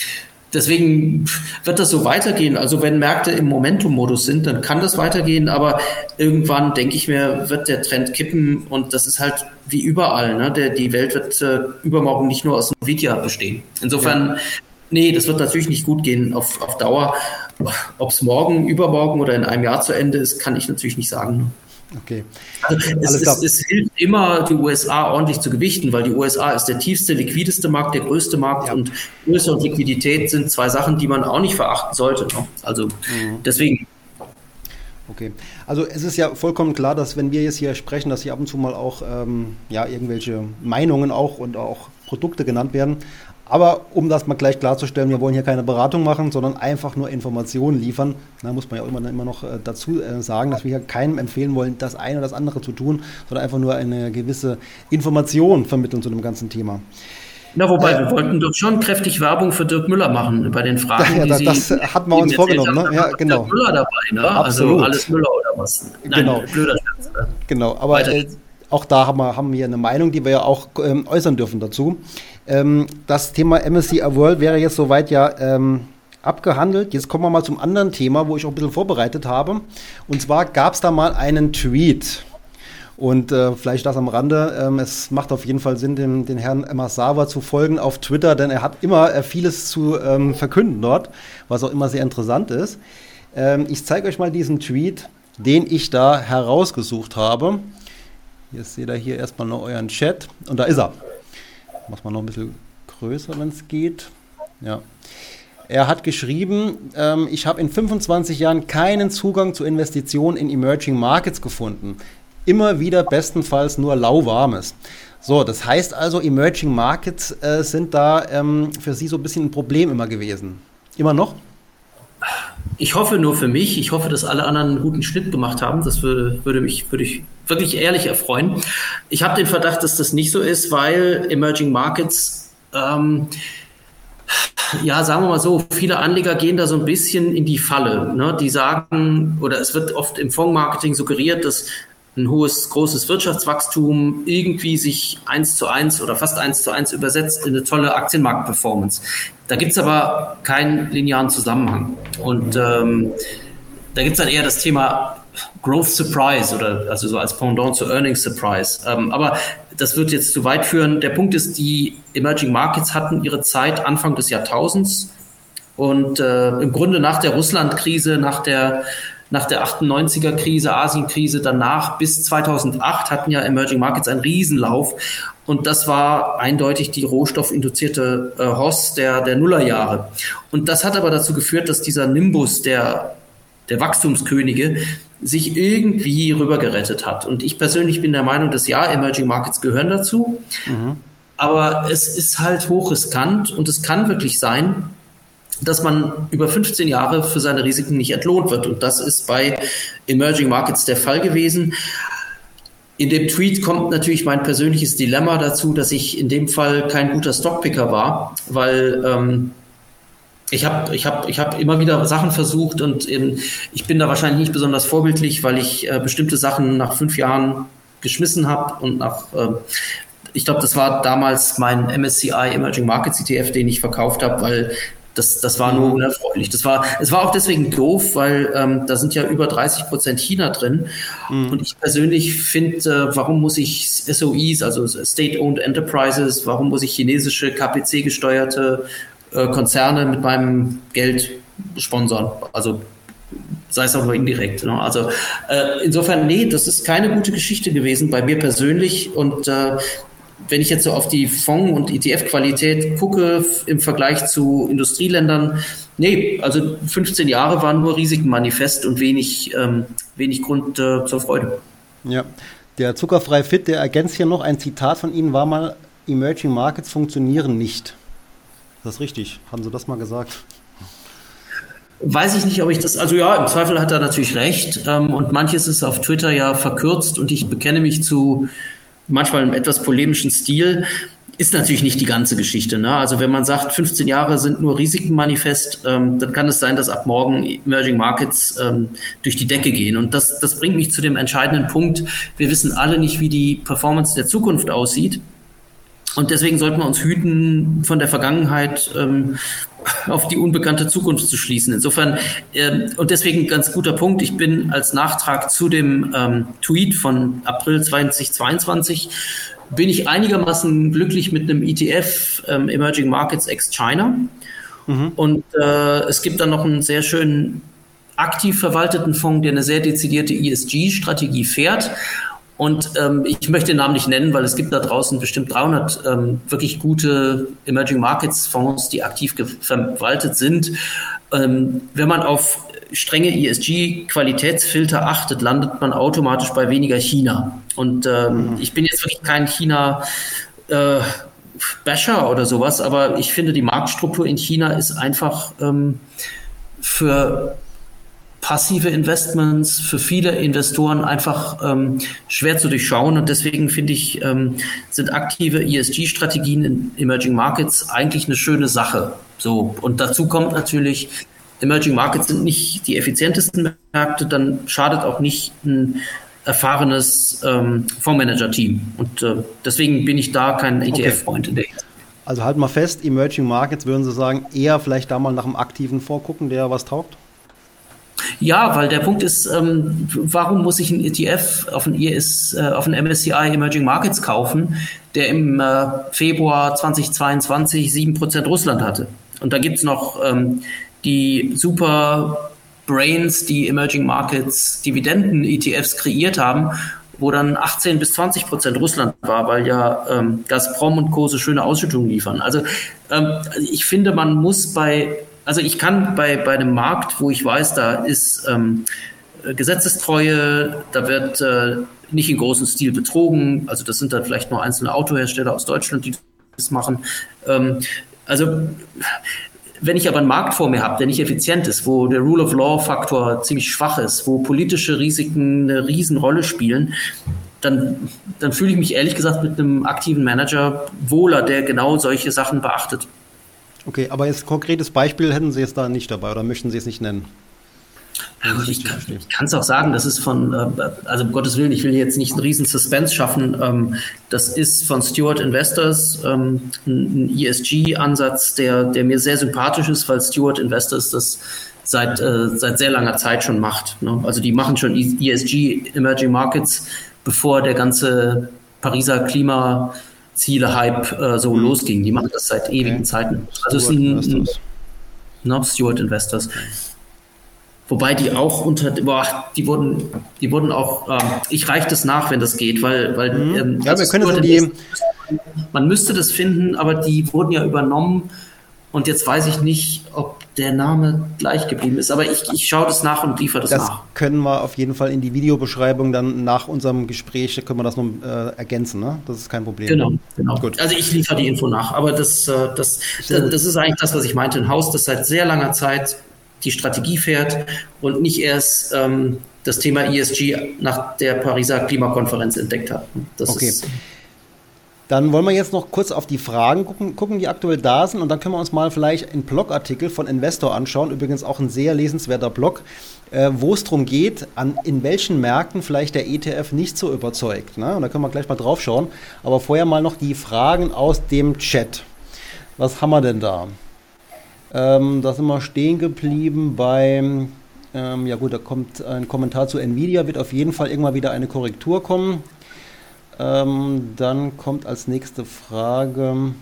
Deswegen wird das so weitergehen. Also wenn Märkte im Momentum-Modus sind, dann kann das weitergehen, aber irgendwann, denke ich mir, wird der Trend kippen und das ist halt wie überall. Ne? Der, die Welt wird äh, übermorgen nicht nur aus Nvidia bestehen. Insofern, ja. nee, das wird natürlich nicht gut gehen auf, auf Dauer. Ob es morgen, übermorgen oder in einem Jahr zu Ende ist, kann ich natürlich nicht sagen. Okay. Also es, es, es, hilft immer, die USA ordentlich zu gewichten, weil die USA ist der tiefste, liquideste Markt, der größte Markt ja. und Größe und Liquidität sind zwei Sachen, die man auch nicht verachten sollte. Ne? Also mhm. deswegen. Okay, also es ist ja vollkommen klar, dass wenn wir jetzt hier sprechen, dass hier ab und zu mal auch ähm, ja, irgendwelche Meinungen auch und auch Produkte genannt werden. Aber um das mal gleich klarzustellen, wir wollen hier keine Beratung machen, sondern einfach nur Informationen liefern. Da muss man ja immer, immer noch äh, dazu äh, sagen, dass wir hier keinem empfehlen wollen, das eine oder das andere zu tun, sondern einfach nur eine gewisse Information vermitteln zu dem ganzen Thema. Na, wobei, äh, wir wollten doch schon kräftig Werbung für Dirk Müller machen bei den [laughs] Fragen. Ja, das, das Sie, hatten wir uns vorgenommen, ne? Ja, genau. Dirk Müller dabei, ne? Also Absolut. Also alles Müller oder was? Nein, genau. blöder Scherz. Genau, aber äh, auch da haben wir, haben wir eine Meinung, die wir ja auch ähm, äußern dürfen dazu. Ähm, das Thema MSCI World wäre jetzt soweit ja ähm, abgehandelt. Jetzt kommen wir mal zum anderen Thema, wo ich auch ein bisschen vorbereitet habe. Und zwar gab es da mal einen Tweet. Und äh, vielleicht das am Rande. Ähm, es macht auf jeden Fall Sinn, dem, den Herrn Massawa zu folgen auf Twitter, denn er hat immer äh, vieles zu ähm, verkünden dort, was auch immer sehr interessant ist. Ähm, ich zeige euch mal diesen Tweet, den ich da herausgesucht habe. Jetzt seht ihr hier erstmal noch euren Chat. Und da ist er. Macht man noch ein bisschen größer, wenn es geht. Ja. Er hat geschrieben, ähm, ich habe in 25 Jahren keinen Zugang zu Investitionen in Emerging Markets gefunden. Immer wieder bestenfalls nur lauwarmes. So, das heißt also, Emerging Markets äh, sind da ähm, für Sie so ein bisschen ein Problem immer gewesen. Immer noch? Ich hoffe nur für mich. Ich hoffe, dass alle anderen einen guten Schnitt gemacht haben. Das würde, würde mich würde ich wirklich ehrlich erfreuen. Ich habe den Verdacht, dass das nicht so ist, weil Emerging Markets, ähm, ja, sagen wir mal so, viele Anleger gehen da so ein bisschen in die Falle. Ne? Die sagen, oder es wird oft im Fondsmarketing suggeriert, dass ein hohes, großes Wirtschaftswachstum irgendwie sich eins zu eins oder fast eins zu eins übersetzt in eine tolle Aktienmarktperformance. Da gibt's aber keinen linearen Zusammenhang. Und ähm, da gibt's dann eher das Thema Growth Surprise oder also so als Pendant zu Earnings Surprise. Ähm, aber das wird jetzt zu weit führen. Der Punkt ist, die Emerging Markets hatten ihre Zeit Anfang des Jahrtausends und äh, im Grunde nach der Russland-Krise, nach der nach der 98er Krise, Asien-Krise, danach bis 2008 hatten ja Emerging Markets einen Riesenlauf. Und das war eindeutig die rohstoffinduzierte äh, Hoss der, der Nullerjahre. Und das hat aber dazu geführt, dass dieser Nimbus der, der Wachstumskönige sich irgendwie rübergerettet hat. Und ich persönlich bin der Meinung, dass ja, Emerging Markets gehören dazu. Mhm. Aber es ist halt hochriskant und es kann wirklich sein, dass man über 15 Jahre für seine Risiken nicht entlohnt wird. Und das ist bei Emerging Markets der Fall gewesen. In dem Tweet kommt natürlich mein persönliches Dilemma dazu, dass ich in dem Fall kein guter Stockpicker war, weil ähm, ich habe ich hab, ich hab immer wieder Sachen versucht und eben, ich bin da wahrscheinlich nicht besonders vorbildlich, weil ich äh, bestimmte Sachen nach fünf Jahren geschmissen habe und nach äh, ich glaube, das war damals mein MSCI Emerging Markets ETF, den ich verkauft habe, weil das, das war nur unerfreulich. Das war, es war auch deswegen doof, weil ähm, da sind ja über 30 Prozent China drin. Mhm. Und ich persönlich finde, äh, warum muss ich SOEs, also State-Owned Enterprises, warum muss ich chinesische KPC-gesteuerte äh, Konzerne mit meinem Geld sponsern? Also sei es auch nur indirekt. Ne? Also äh, insofern, nee, das ist keine gute Geschichte gewesen bei mir persönlich und äh, wenn ich jetzt so auf die Fonds- und ETF-Qualität gucke im Vergleich zu Industrieländern, nee, also 15 Jahre waren nur Risikenmanifest und wenig, ähm, wenig Grund äh, zur Freude. Ja, der Zuckerfrei Fit, der ergänzt hier noch, ein Zitat von Ihnen war mal, Emerging Markets funktionieren nicht. Das ist richtig. Haben Sie das mal gesagt? Weiß ich nicht, ob ich das, also ja, im Zweifel hat er natürlich recht. Ähm, und manches ist auf Twitter ja verkürzt und ich bekenne mich zu manchmal im etwas polemischen Stil, ist natürlich nicht die ganze Geschichte. Ne? Also wenn man sagt, 15 Jahre sind nur Risikenmanifest, ähm, dann kann es sein, dass ab morgen Emerging Markets ähm, durch die Decke gehen. Und das, das bringt mich zu dem entscheidenden Punkt. Wir wissen alle nicht, wie die Performance der Zukunft aussieht. Und deswegen sollten wir uns hüten, von der Vergangenheit ähm, auf die unbekannte Zukunft zu schließen. Insofern, ähm, und deswegen ganz guter Punkt, ich bin als Nachtrag zu dem ähm, Tweet von April 2022 bin ich einigermaßen glücklich mit einem ETF ähm, Emerging Markets ex China. Mhm. Und äh, es gibt dann noch einen sehr schönen aktiv verwalteten Fonds, der eine sehr dezidierte ESG-Strategie fährt. Und ähm, ich möchte den Namen nicht nennen, weil es gibt da draußen bestimmt 300 ähm, wirklich gute Emerging Markets Fonds, die aktiv verwaltet sind. Ähm, wenn man auf strenge ESG-Qualitätsfilter achtet, landet man automatisch bei weniger China. Und ähm, mhm. ich bin jetzt wirklich kein China. Äh, Basher oder sowas, aber ich finde, die Marktstruktur in China ist einfach ähm, für passive Investments für viele Investoren einfach ähm, schwer zu durchschauen. Und deswegen finde ich, ähm, sind aktive ESG-Strategien in Emerging Markets eigentlich eine schöne Sache. So. Und dazu kommt natürlich, Emerging Markets sind nicht die effizientesten Märkte, dann schadet auch nicht ein erfahrenes ähm, Fondsmanager-Team. Und äh, deswegen bin ich da kein ETF-Freund in der Also halten wir fest, Emerging Markets würden Sie sagen, eher vielleicht da mal nach einem aktiven Vorgucken, der was taugt? Ja, weil der Punkt ist, ähm, warum muss ich einen ETF auf einen, ES, äh, auf einen MSCI Emerging Markets kaufen, der im äh, Februar 2022 7% Russland hatte? Und da gibt's noch ähm, die super Brains, die Emerging Markets Dividenden-ETFs kreiert haben, wo dann 18 bis 20 Prozent Russland war, weil ja ähm, Gazprom und Co. so schöne Ausschüttungen liefern. Also ähm, ich finde, man muss bei, also ich kann bei, bei einem Markt, wo ich weiß, da ist ähm, Gesetzestreue, da wird äh, nicht in großem Stil betrogen, also das sind dann vielleicht nur einzelne Autohersteller aus Deutschland, die das machen. Ähm, also wenn ich aber einen Markt vor mir habe, der nicht effizient ist, wo der Rule of Law Faktor ziemlich schwach ist, wo politische Risiken eine Riesenrolle spielen, dann, dann fühle ich mich ehrlich gesagt mit einem aktiven Manager wohler, der genau solche Sachen beachtet. Okay, aber jetzt konkretes Beispiel hätten Sie jetzt da nicht dabei oder möchten Sie es nicht nennen? Ja, ich kann es auch sagen, das ist von, äh, also um Gottes Willen, ich will jetzt nicht einen riesen Suspense schaffen. Ähm, das ist von Stewart Investors ähm, ein ESG-Ansatz, der, der mir sehr sympathisch ist, weil Stewart Investors das seit, äh, seit sehr langer Zeit schon macht. Ne? Also die machen schon ESG Emerging Markets, bevor der ganze Pariser Klimaziele-Hype äh, so mhm. losging. Die machen das seit ewigen okay. Zeiten. Also es ein, no, Stewart Investors. Wobei die auch unter, boah, die wurden, die wurden auch, ähm, ich reiche das nach, wenn das geht, weil, weil mhm. ähm, ja, wir können es die man müsste das finden, aber die wurden ja übernommen und jetzt weiß ich nicht, ob der Name gleich geblieben ist, aber ich, ich schaue das nach und liefere das, das nach. Das können wir auf jeden Fall in die Videobeschreibung dann nach unserem Gespräch, können wir das noch äh, ergänzen, ne? Das ist kein Problem. Genau, genau. Gut. Also ich liefere die Info nach, aber das, äh, das, das, das ist eigentlich das, was ich meinte. Ein Haus, das seit sehr langer Zeit die Strategie fährt und nicht erst ähm, das Thema ESG nach der Pariser Klimakonferenz entdeckt hat. Das okay. Dann wollen wir jetzt noch kurz auf die Fragen gucken, gucken, die aktuell da sind. Und dann können wir uns mal vielleicht einen Blogartikel von Investor anschauen. Übrigens auch ein sehr lesenswerter Blog, äh, wo es darum geht, an, in welchen Märkten vielleicht der ETF nicht so überzeugt. Ne? Und da können wir gleich mal drauf schauen. Aber vorher mal noch die Fragen aus dem Chat. Was haben wir denn da? Ähm, da sind wir stehen geblieben beim, ähm, ja gut, da kommt ein Kommentar zu Nvidia, wird auf jeden Fall irgendwann wieder eine Korrektur kommen. Ähm, dann kommt als nächste Frage,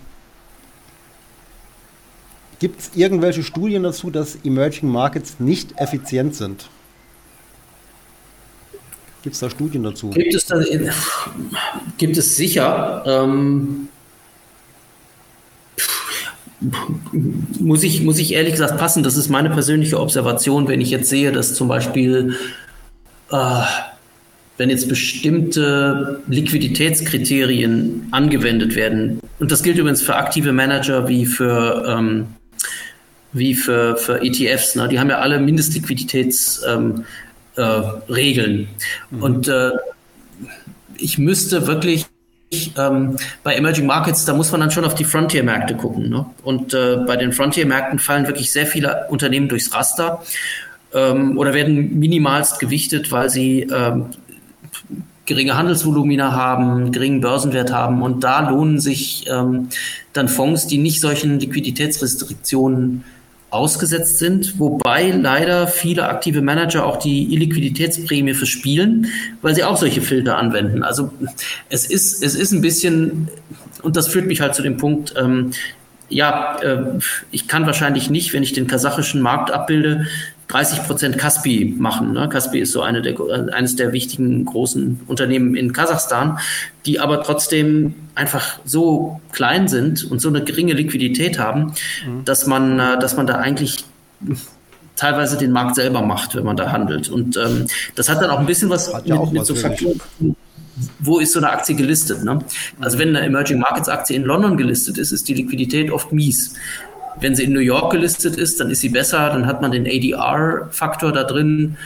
gibt es irgendwelche Studien dazu, dass Emerging Markets nicht effizient sind? Gibt es da Studien dazu? Gibt es, da, gibt es sicher. Ähm, muss ich, muss ich ehrlich gesagt passen. Das ist meine persönliche Observation, wenn ich jetzt sehe, dass zum Beispiel, äh, wenn jetzt bestimmte Liquiditätskriterien angewendet werden, und das gilt übrigens für aktive Manager wie für, ähm, wie für, für ETFs, ne? die haben ja alle Mindestliquiditätsregeln. Ähm, äh, mhm. Und äh, ich müsste wirklich ähm, bei Emerging Markets, da muss man dann schon auf die Frontier-Märkte gucken. Ne? Und äh, bei den Frontier-Märkten fallen wirklich sehr viele Unternehmen durchs Raster ähm, oder werden minimalst gewichtet, weil sie ähm, geringe Handelsvolumina haben, geringen Börsenwert haben. Und da lohnen sich ähm, dann Fonds, die nicht solchen Liquiditätsrestriktionen ausgesetzt sind, wobei leider viele aktive Manager auch die Illiquiditätsprämie verspielen, weil sie auch solche Filter anwenden. Also es ist, es ist ein bisschen, und das führt mich halt zu dem Punkt, ähm, ja, äh, ich kann wahrscheinlich nicht, wenn ich den kasachischen Markt abbilde, 30 Prozent Kaspi machen. Ne? Kaspi ist so eine der, eines der wichtigen großen Unternehmen in Kasachstan, die aber trotzdem einfach so klein sind und so eine geringe Liquidität haben, mhm. dass man, äh, dass man da eigentlich teilweise den Markt selber macht, wenn man da handelt. Und ähm, das hat dann auch ein bisschen was ja mit, mit was so Faktoren. Wo ist so eine Aktie gelistet? Ne? Also wenn eine Emerging Markets Aktie in London gelistet ist, ist die Liquidität oft mies. Wenn sie in New York gelistet ist, dann ist sie besser, dann hat man den ADR-Faktor da drin.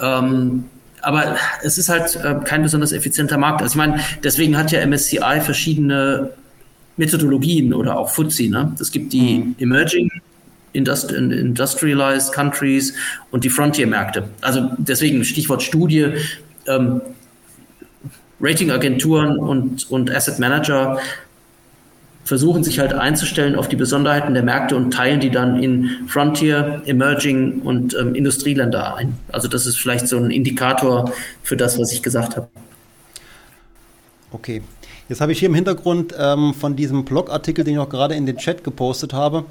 Ähm, aber es ist halt äh, kein besonders effizienter Markt. Also ich meine, deswegen hat ja MSCI verschiedene Methodologien oder auch FTSE. Ne? Es gibt die mhm. Emerging Indust Industrialized Countries und die Frontier-Märkte. Also deswegen Stichwort Studie. Ähm, Ratingagenturen und, und Asset Manager versuchen sich halt einzustellen auf die Besonderheiten der Märkte und teilen die dann in Frontier, Emerging und ähm, Industrieländer ein. Also das ist vielleicht so ein Indikator für das, was ich gesagt habe. Okay. Jetzt habe ich hier im Hintergrund ähm, von diesem Blogartikel, den ich auch gerade in den Chat gepostet habe,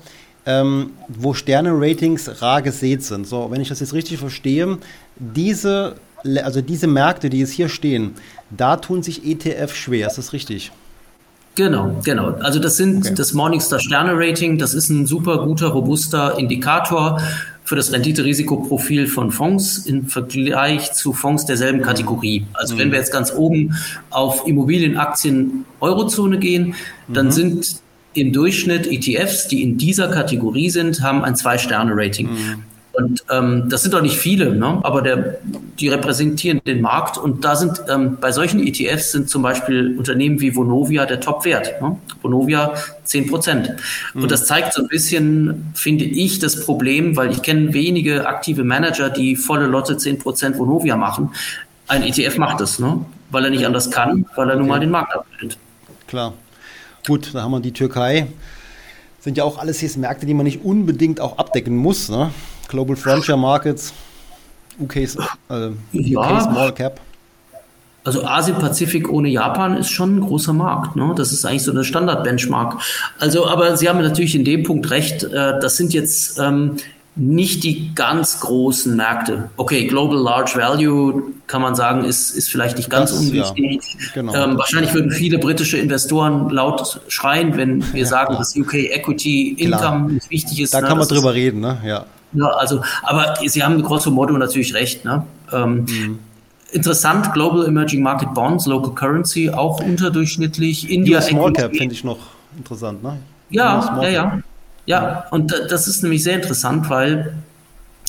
ähm, wo Sterne-Ratings rar gesät sind. So, wenn ich das jetzt richtig verstehe, diese, also diese Märkte, die jetzt hier stehen, da tun sich ETF schwer. Ist das richtig? Genau, genau. Also das sind okay. das Morningstar Sterne Rating. Das ist ein super guter, robuster Indikator für das Rendite-Risikoprofil von Fonds im Vergleich zu Fonds derselben Kategorie. Also mhm. wenn wir jetzt ganz oben auf Immobilienaktien Eurozone gehen, dann mhm. sind im Durchschnitt ETFs, die in dieser Kategorie sind, haben ein Zwei-Sterne-Rating. Mhm. Und ähm, das sind doch nicht viele, ne? aber der, die repräsentieren den Markt. Und da sind ähm, bei solchen ETFs sind zum Beispiel Unternehmen wie Vonovia der Top-Wert. Ne? Vonovia 10 Prozent. Mhm. Und das zeigt so ein bisschen, finde ich, das Problem, weil ich kenne wenige aktive Manager, die volle Lotte 10 Prozent Vonovia machen. Ein ETF macht das, ne? weil er nicht anders kann, weil er okay. nun mal den Markt abbildet. Klar. Gut, da haben wir die Türkei. Sind ja auch alles jetzt Märkte, die man nicht unbedingt auch abdecken muss. Ne? Global Frontier Markets, UK, äh, UK Small Cap. Also Asien-Pazifik ohne Japan ist schon ein großer Markt. Ne? Das ist eigentlich so eine Standard-Benchmark. Also, aber Sie haben natürlich in dem Punkt recht. Äh, das sind jetzt ähm, nicht die ganz großen Märkte. Okay, Global Large Value kann man sagen, ist, ist vielleicht nicht ganz das, unwichtig. Ja, genau. ähm, wahrscheinlich würden viele britische Investoren laut schreien, wenn wir ja, sagen, klar. dass UK Equity Income klar. wichtig ist. Da ne? kann man das drüber reden, ne? Ja. Ja, also, aber Sie haben grosso modo natürlich recht. Ne? Ähm, mhm. Interessant, Global Emerging Market Bonds, Local Currency, auch unterdurchschnittlich. India Small Cap finde ich noch interessant, ne? Ja, ja, ja. Ja, und das ist nämlich sehr interessant, weil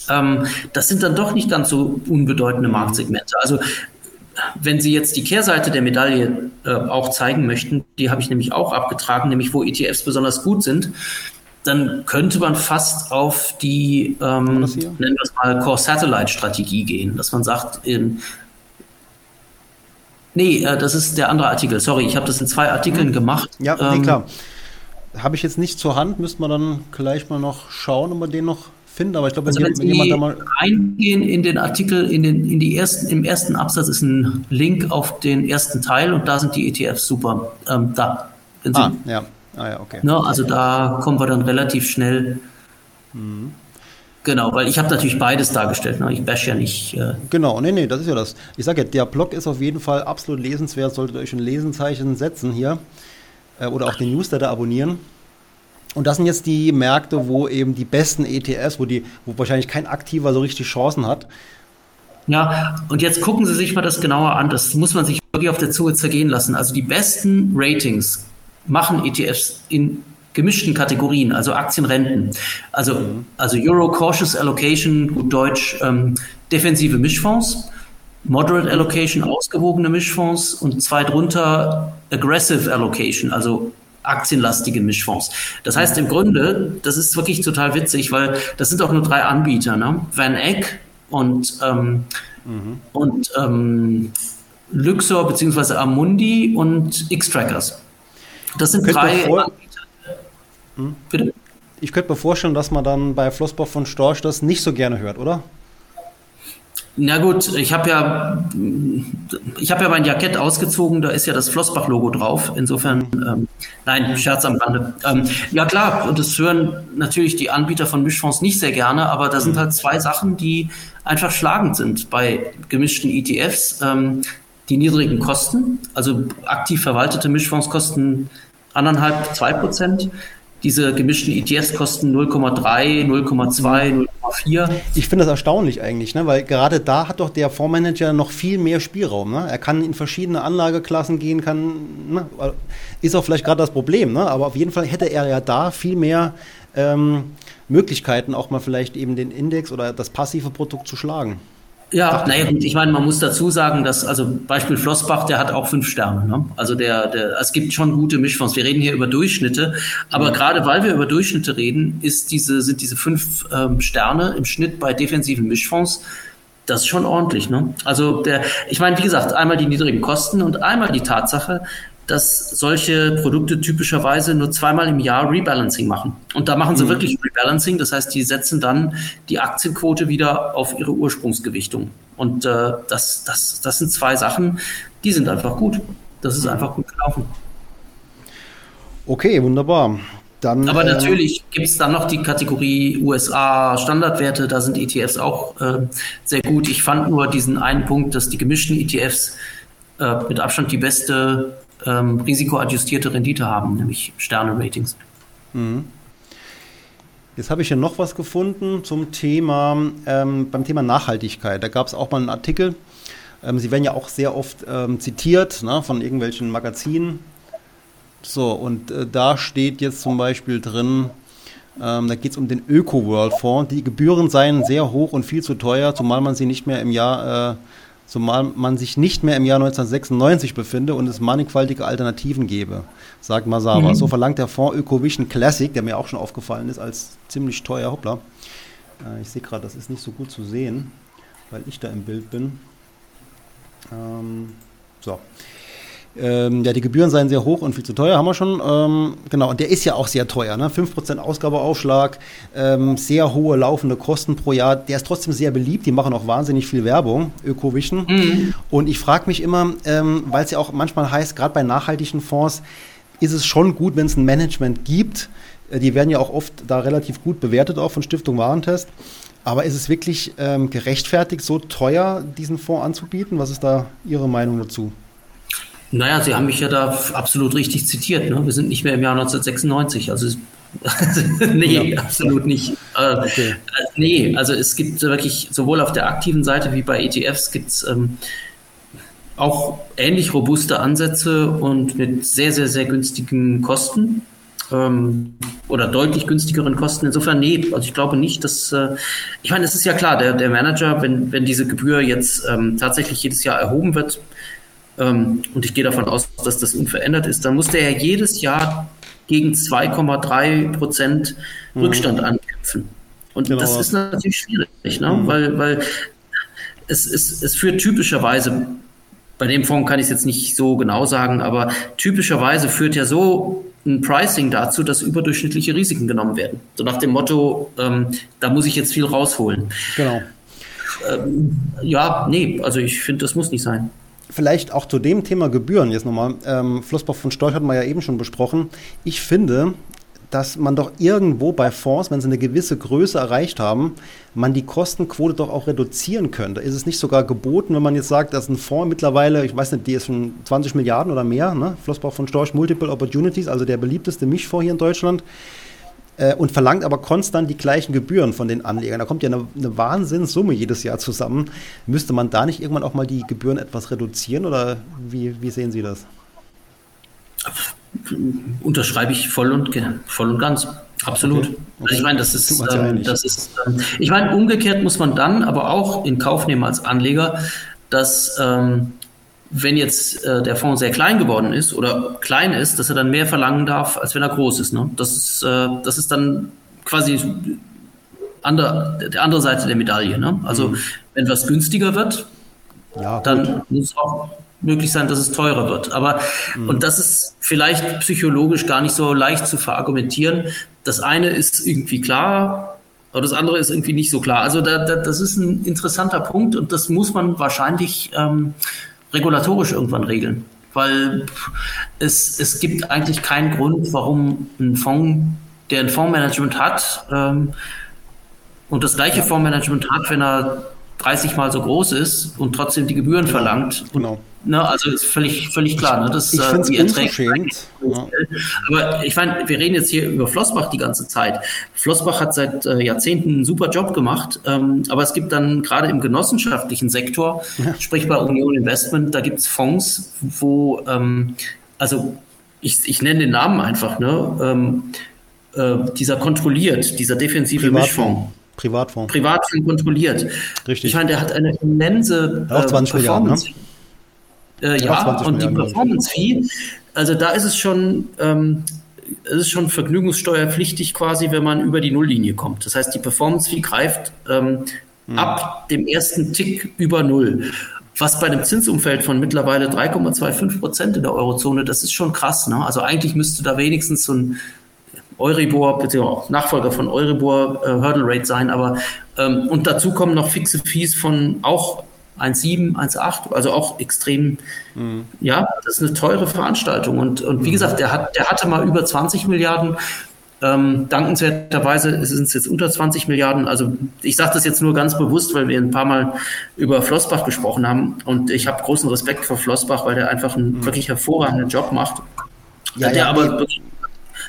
ähm, das sind dann doch nicht ganz so unbedeutende mhm. Marktsegmente. Also wenn Sie jetzt die Kehrseite der Medaille äh, auch zeigen möchten, die habe ich nämlich auch abgetragen, nämlich wo ETFs besonders gut sind, dann könnte man fast auf die, ähm, nennen wir es mal, Core-Satellite-Strategie gehen, dass man sagt, in, nee, äh, das ist der andere Artikel, sorry, ich habe das in zwei Artikeln mhm. gemacht. Ja, nee, ähm, klar. Habe ich jetzt nicht zur Hand, müsste man dann gleich mal noch schauen, ob man den noch findet. Aber ich glaube, also wenn, wenn jemand da mal. Reingehen in den Artikel, in den, in die ersten, im ersten Absatz ist ein Link auf den ersten Teil und da sind die ETFs super. Ähm, da. ah, ja. Ah ja, okay. Ne, also da kommen wir dann relativ schnell. Mhm. Genau, weil ich habe natürlich beides dargestellt. Ne? Ich bash ja nicht. Äh genau, nee, nee, das ist ja das. Ich sage ja, der Blog ist auf jeden Fall absolut lesenswert. Solltet ihr euch ein Lesenzeichen setzen hier. Äh, oder auch den Newsletter abonnieren. Und das sind jetzt die Märkte, wo eben die besten ETFs, wo, die, wo wahrscheinlich kein Aktiver so richtig Chancen hat. Ja, und jetzt gucken Sie sich mal das genauer an. Das muss man sich wirklich auf der Zunge zergehen lassen. Also die besten Ratings machen ETFs in gemischten Kategorien, also Aktienrenten. Also, mhm. also Euro Cautious Allocation, gut Deutsch, ähm, defensive Mischfonds, Moderate Allocation, ausgewogene Mischfonds und zwei drunter Aggressive Allocation, also aktienlastige Mischfonds. Das heißt im Grunde, das ist wirklich total witzig, weil das sind auch nur drei Anbieter, ne? Van Eck und, ähm, mhm. und ähm, Luxor bzw. Amundi und X-Trackers. Das sind drei Anbieter. Hm? Bitte? Ich könnte mir vorstellen, dass man dann bei Flossbach von Storch das nicht so gerne hört, oder? Na gut, ich habe ja, ich habe ja mein Jackett ausgezogen, da ist ja das Flossbach-Logo drauf. Insofern, ähm, nein, Scherz am Rande. Ähm, ja klar, und das hören natürlich die Anbieter von Mischfonds nicht sehr gerne, aber da sind halt zwei Sachen, die einfach schlagend sind bei gemischten ETFs. Ähm, die niedrigen Kosten, also aktiv verwaltete Mischfonds kosten anderthalb, zwei Prozent diese gemischten ETFs kosten 0,3, 0,2, 0,4. Ich finde das erstaunlich eigentlich, ne? weil gerade da hat doch der Fondsmanager noch viel mehr Spielraum. Ne? Er kann in verschiedene Anlageklassen gehen, kann, ne? ist auch vielleicht gerade das Problem, ne? aber auf jeden Fall hätte er ja da viel mehr ähm, Möglichkeiten, auch mal vielleicht eben den Index oder das passive Produkt zu schlagen. Ja, naja, gut, ich meine, man muss dazu sagen, dass, also Beispiel Flossbach, der hat auch fünf Sterne. Ne? Also der, der, es gibt schon gute Mischfonds. Wir reden hier über Durchschnitte, aber mhm. gerade weil wir über Durchschnitte reden, ist diese, sind diese fünf ähm, Sterne im Schnitt bei defensiven Mischfonds das ist schon ordentlich, ne? Also der, ich meine, wie gesagt, einmal die niedrigen Kosten und einmal die Tatsache, dass solche Produkte typischerweise nur zweimal im Jahr Rebalancing machen. Und da machen sie mhm. wirklich Rebalancing, das heißt, die setzen dann die Aktienquote wieder auf ihre Ursprungsgewichtung. Und äh, das, das, das sind zwei Sachen, die sind einfach gut. Das ist einfach gut gelaufen. Okay, wunderbar. Dann, Aber äh, natürlich gibt es dann noch die Kategorie USA Standardwerte, da sind ETFs auch äh, sehr gut. Ich fand nur diesen einen Punkt, dass die gemischten ETFs äh, mit Abstand die beste ähm, risikoadjustierte Rendite haben, nämlich Sterne-Ratings. Mhm. Jetzt habe ich hier noch was gefunden zum Thema, ähm, beim Thema Nachhaltigkeit. Da gab es auch mal einen Artikel. Ähm, Sie werden ja auch sehr oft ähm, zitiert ne, von irgendwelchen Magazinen. So, und äh, da steht jetzt zum Beispiel drin, ähm, da geht es um den Öko-World-Fonds. Die Gebühren seien sehr hoch und viel zu teuer, zumal man sie nicht mehr im Jahr äh, zumal man sich nicht mehr im Jahr 1996 befinde und es mannigfaltige Alternativen gebe, sagt Masawa. Mhm. So verlangt der Fonds Ökovision Classic, der mir auch schon aufgefallen ist, als ziemlich teuer. Hoppla. Äh, ich sehe gerade, das ist nicht so gut zu sehen, weil ich da im Bild bin. Ähm, so. Ähm, ja, die Gebühren seien sehr hoch und viel zu teuer, haben wir schon. Ähm, genau, und der ist ja auch sehr teuer. Ne? 5% Ausgabeaufschlag, ähm, sehr hohe laufende Kosten pro Jahr. Der ist trotzdem sehr beliebt. Die machen auch wahnsinnig viel Werbung, Ökovision. Mhm. Und ich frage mich immer, ähm, weil es ja auch manchmal heißt, gerade bei nachhaltigen Fonds, ist es schon gut, wenn es ein Management gibt. Äh, die werden ja auch oft da relativ gut bewertet, auch von Stiftung Warentest. Aber ist es wirklich ähm, gerechtfertigt, so teuer diesen Fonds anzubieten? Was ist da Ihre Meinung dazu? Naja, Sie haben mich ja da absolut richtig zitiert. Ne? Wir sind nicht mehr im Jahr 1996. Also [laughs] nee, ja. absolut nicht. Äh, okay. Nee, also es gibt wirklich sowohl auf der aktiven Seite wie bei ETFs gibt es ähm, auch ähnlich robuste Ansätze und mit sehr, sehr, sehr günstigen Kosten ähm, oder deutlich günstigeren Kosten. Insofern, nee, also ich glaube nicht, dass, äh, ich meine, es ist ja klar, der, der Manager, wenn, wenn diese Gebühr jetzt ähm, tatsächlich jedes Jahr erhoben wird, ähm, und ich gehe davon aus, dass das unverändert ist, dann muss der ja jedes Jahr gegen 2,3 Prozent mhm. Rückstand mhm. ankämpfen. Und genau. das ist natürlich schwierig, ne? Mhm. weil, weil es, es, es führt typischerweise, bei dem Fonds kann ich es jetzt nicht so genau sagen, aber typischerweise führt ja so ein Pricing dazu, dass überdurchschnittliche Risiken genommen werden. So nach dem Motto, ähm, da muss ich jetzt viel rausholen. Genau. Ähm, ja, nee, also ich finde, das muss nicht sein. Vielleicht auch zu dem Thema Gebühren jetzt nochmal. Ähm, Flossbach von Storch hatten wir ja eben schon besprochen. Ich finde, dass man doch irgendwo bei Fonds, wenn sie eine gewisse Größe erreicht haben, man die Kostenquote doch auch reduzieren könnte. Ist es nicht sogar geboten, wenn man jetzt sagt, dass ein Fonds mittlerweile, ich weiß nicht, die ist schon 20 Milliarden oder mehr, ne? Flossbach von Storch Multiple Opportunities, also der beliebteste Mischfonds hier in Deutschland, äh, und verlangt aber konstant die gleichen Gebühren von den Anlegern. Da kommt ja eine, eine Wahnsinnssumme jedes Jahr zusammen. Müsste man da nicht irgendwann auch mal die Gebühren etwas reduzieren oder wie, wie sehen Sie das? Unterschreibe ich voll und, voll und ganz. Absolut. Okay. Okay. Also ich meine, das ist, ähm, das ist ähm, ich meine, umgekehrt muss man dann aber auch in Kauf nehmen als Anleger, dass ähm, wenn jetzt äh, der Fonds sehr klein geworden ist oder klein ist, dass er dann mehr verlangen darf, als wenn er groß ist. Ne? Das, ist äh, das ist dann quasi andere, der andere Seite der Medaille. Ne? Also mhm. wenn was günstiger wird, ja, dann muss es auch möglich sein, dass es teurer wird. Aber mhm. und das ist vielleicht psychologisch gar nicht so leicht zu verargumentieren. Das eine ist irgendwie klar, aber das andere ist irgendwie nicht so klar. Also da, da, das ist ein interessanter Punkt und das muss man wahrscheinlich ähm, regulatorisch irgendwann regeln. Weil es, es gibt eigentlich keinen Grund, warum ein Fonds, der ein Fondsmanagement hat ähm, und das gleiche Fondsmanagement hat, wenn er 30 mal so groß ist und trotzdem die Gebühren genau. verlangt. Genau. Ne, also ist völlig, völlig klar. Ne? Das, ich finde es unverschämt. Ja. [laughs] Aber ich meine, wir reden jetzt hier über Flossbach die ganze Zeit. Flossbach hat seit äh, Jahrzehnten einen super Job gemacht, ähm, aber es gibt dann gerade im genossenschaftlichen Sektor, ja. sprich bei Union Investment, da gibt es Fonds, wo, ähm, also ich, ich nenne den Namen einfach, ne? Ähm, äh, dieser kontrolliert, dieser defensive Mischfonds. Privatfonds. Privatfonds kontrolliert. Richtig. Ich meine, der hat eine immense äh, 20 Performance. Milliarden, ne? äh, ja, und die Performance-Fee, also da ist es schon, ähm, es ist schon vergnügungssteuerpflichtig quasi, wenn man über die Nulllinie kommt. Das heißt, die Performance-Fee greift ähm, mhm. ab dem ersten Tick über Null. Was bei einem Zinsumfeld von mittlerweile 3,25 Prozent in der Eurozone, das ist schon krass. Ne? Also eigentlich müsste da wenigstens so ein Euribor, beziehungsweise Nachfolger von Euribor äh, Hurdle Rate sein, aber ähm, und dazu kommen noch fixe Fees von auch 1,7, 1,8, also auch extrem, mhm. ja, das ist eine teure Veranstaltung. Und, und wie mhm. gesagt, der, hat, der hatte mal über 20 Milliarden. Ähm, dankenswerterweise sind es jetzt unter 20 Milliarden. Also ich sage das jetzt nur ganz bewusst, weil wir ein paar Mal über Flossbach gesprochen haben. Und ich habe großen Respekt vor Flossbach, weil der einfach einen mhm. wirklich hervorragenden Job macht. Ja, der ja, aber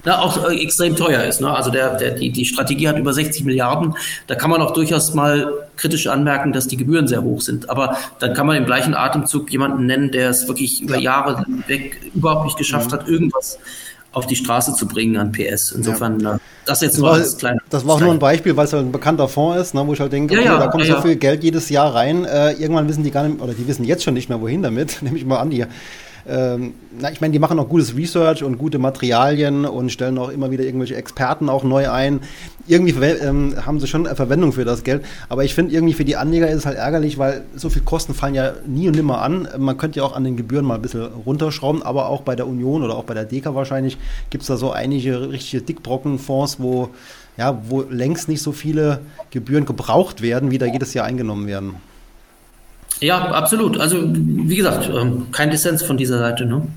na, auch äh, extrem teuer ist. Ne? Also der, der, die, die Strategie hat über 60 Milliarden. Da kann man auch durchaus mal kritisch anmerken, dass die Gebühren sehr hoch sind. Aber dann kann man im gleichen Atemzug jemanden nennen, der es wirklich über Jahre weg überhaupt nicht geschafft mhm. hat, irgendwas auf die Straße zu bringen an PS. Insofern, ja. Äh, das jetzt das nur war, als kleiner. Das war auch nur ein Beispiel, weil es halt ein bekannter Fonds ist, ne, wo ich halt denke, ja, okay, ja, da kommt so viel Geld jedes Jahr rein. Äh, irgendwann wissen die gar nicht, oder die wissen jetzt schon nicht mehr, wohin damit. [laughs] Nehme ich mal an, die ähm, na, ich meine, die machen auch gutes Research und gute Materialien und stellen auch immer wieder irgendwelche Experten auch neu ein. Irgendwie ähm, haben sie schon Verwendung für das Geld, aber ich finde irgendwie für die Anleger ist es halt ärgerlich, weil so viel Kosten fallen ja nie und nimmer an. Man könnte ja auch an den Gebühren mal ein bisschen runterschrauben, aber auch bei der Union oder auch bei der DEKA wahrscheinlich gibt es da so einige richtige Dickbrockenfonds, wo ja, wo längst nicht so viele Gebühren gebraucht werden, wie da jedes Jahr eingenommen werden. Ja, absolut. Also, wie gesagt, ähm, kein Dissens von dieser Seite. Ne?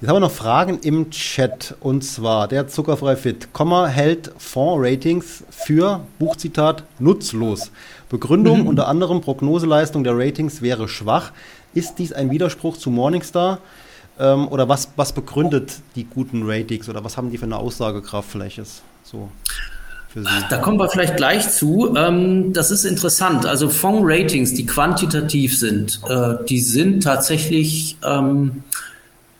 Jetzt haben wir noch Fragen im Chat. Und zwar der Zuckerfrei Fit. Komma hält Fonds-Ratings für, Buchzitat, nutzlos. Begründung mhm. [laughs] unter anderem Prognoseleistung der Ratings wäre schwach. Ist dies ein Widerspruch zu Morningstar? Ähm, oder was, was begründet die guten Ratings? Oder was haben die für eine Aussagekraft vielleicht? Ist so für Sie? Da kommen wir vielleicht gleich zu. Ähm, das ist interessant. Also Fonds-Ratings, die quantitativ sind, äh, die sind tatsächlich, ähm,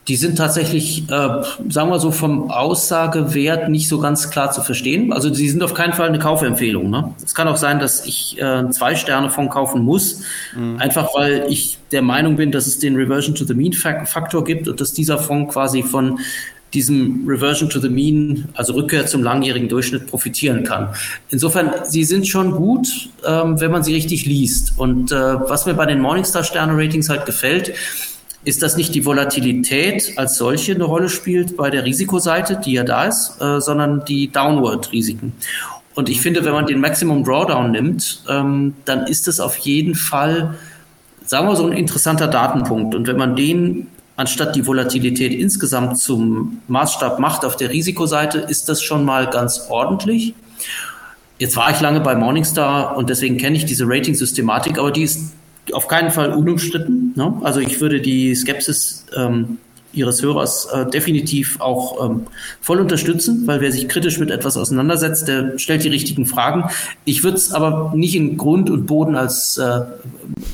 die sind tatsächlich, äh, sagen wir so, vom Aussagewert nicht so ganz klar zu verstehen. Also sie sind auf keinen Fall eine Kaufempfehlung. Ne? Es kann auch sein, dass ich äh, zwei Sterne Fonds kaufen muss, mhm. einfach weil ich der Meinung bin, dass es den Reversion to the Mean Faktor gibt und dass dieser Fonds quasi von diesem Reversion to the Mean, also Rückkehr zum langjährigen Durchschnitt, profitieren kann. Insofern, sie sind schon gut, ähm, wenn man sie richtig liest. Und äh, was mir bei den Morningstar-Sterne-Ratings halt gefällt, ist, dass nicht die Volatilität als solche eine Rolle spielt bei der Risikoseite, die ja da ist, äh, sondern die Downward-Risiken. Und ich finde, wenn man den Maximum Drawdown nimmt, ähm, dann ist das auf jeden Fall, sagen wir so, ein interessanter Datenpunkt. Und wenn man den anstatt die Volatilität insgesamt zum Maßstab macht auf der Risikoseite, ist das schon mal ganz ordentlich. Jetzt war ich lange bei Morningstar und deswegen kenne ich diese Rating-Systematik, aber die ist auf keinen Fall unumstritten. Ne? Also ich würde die Skepsis ähm, Ihres Hörers äh, definitiv auch ähm, voll unterstützen, weil wer sich kritisch mit etwas auseinandersetzt, der stellt die richtigen Fragen. Ich würde es aber nicht in Grund und Boden als äh,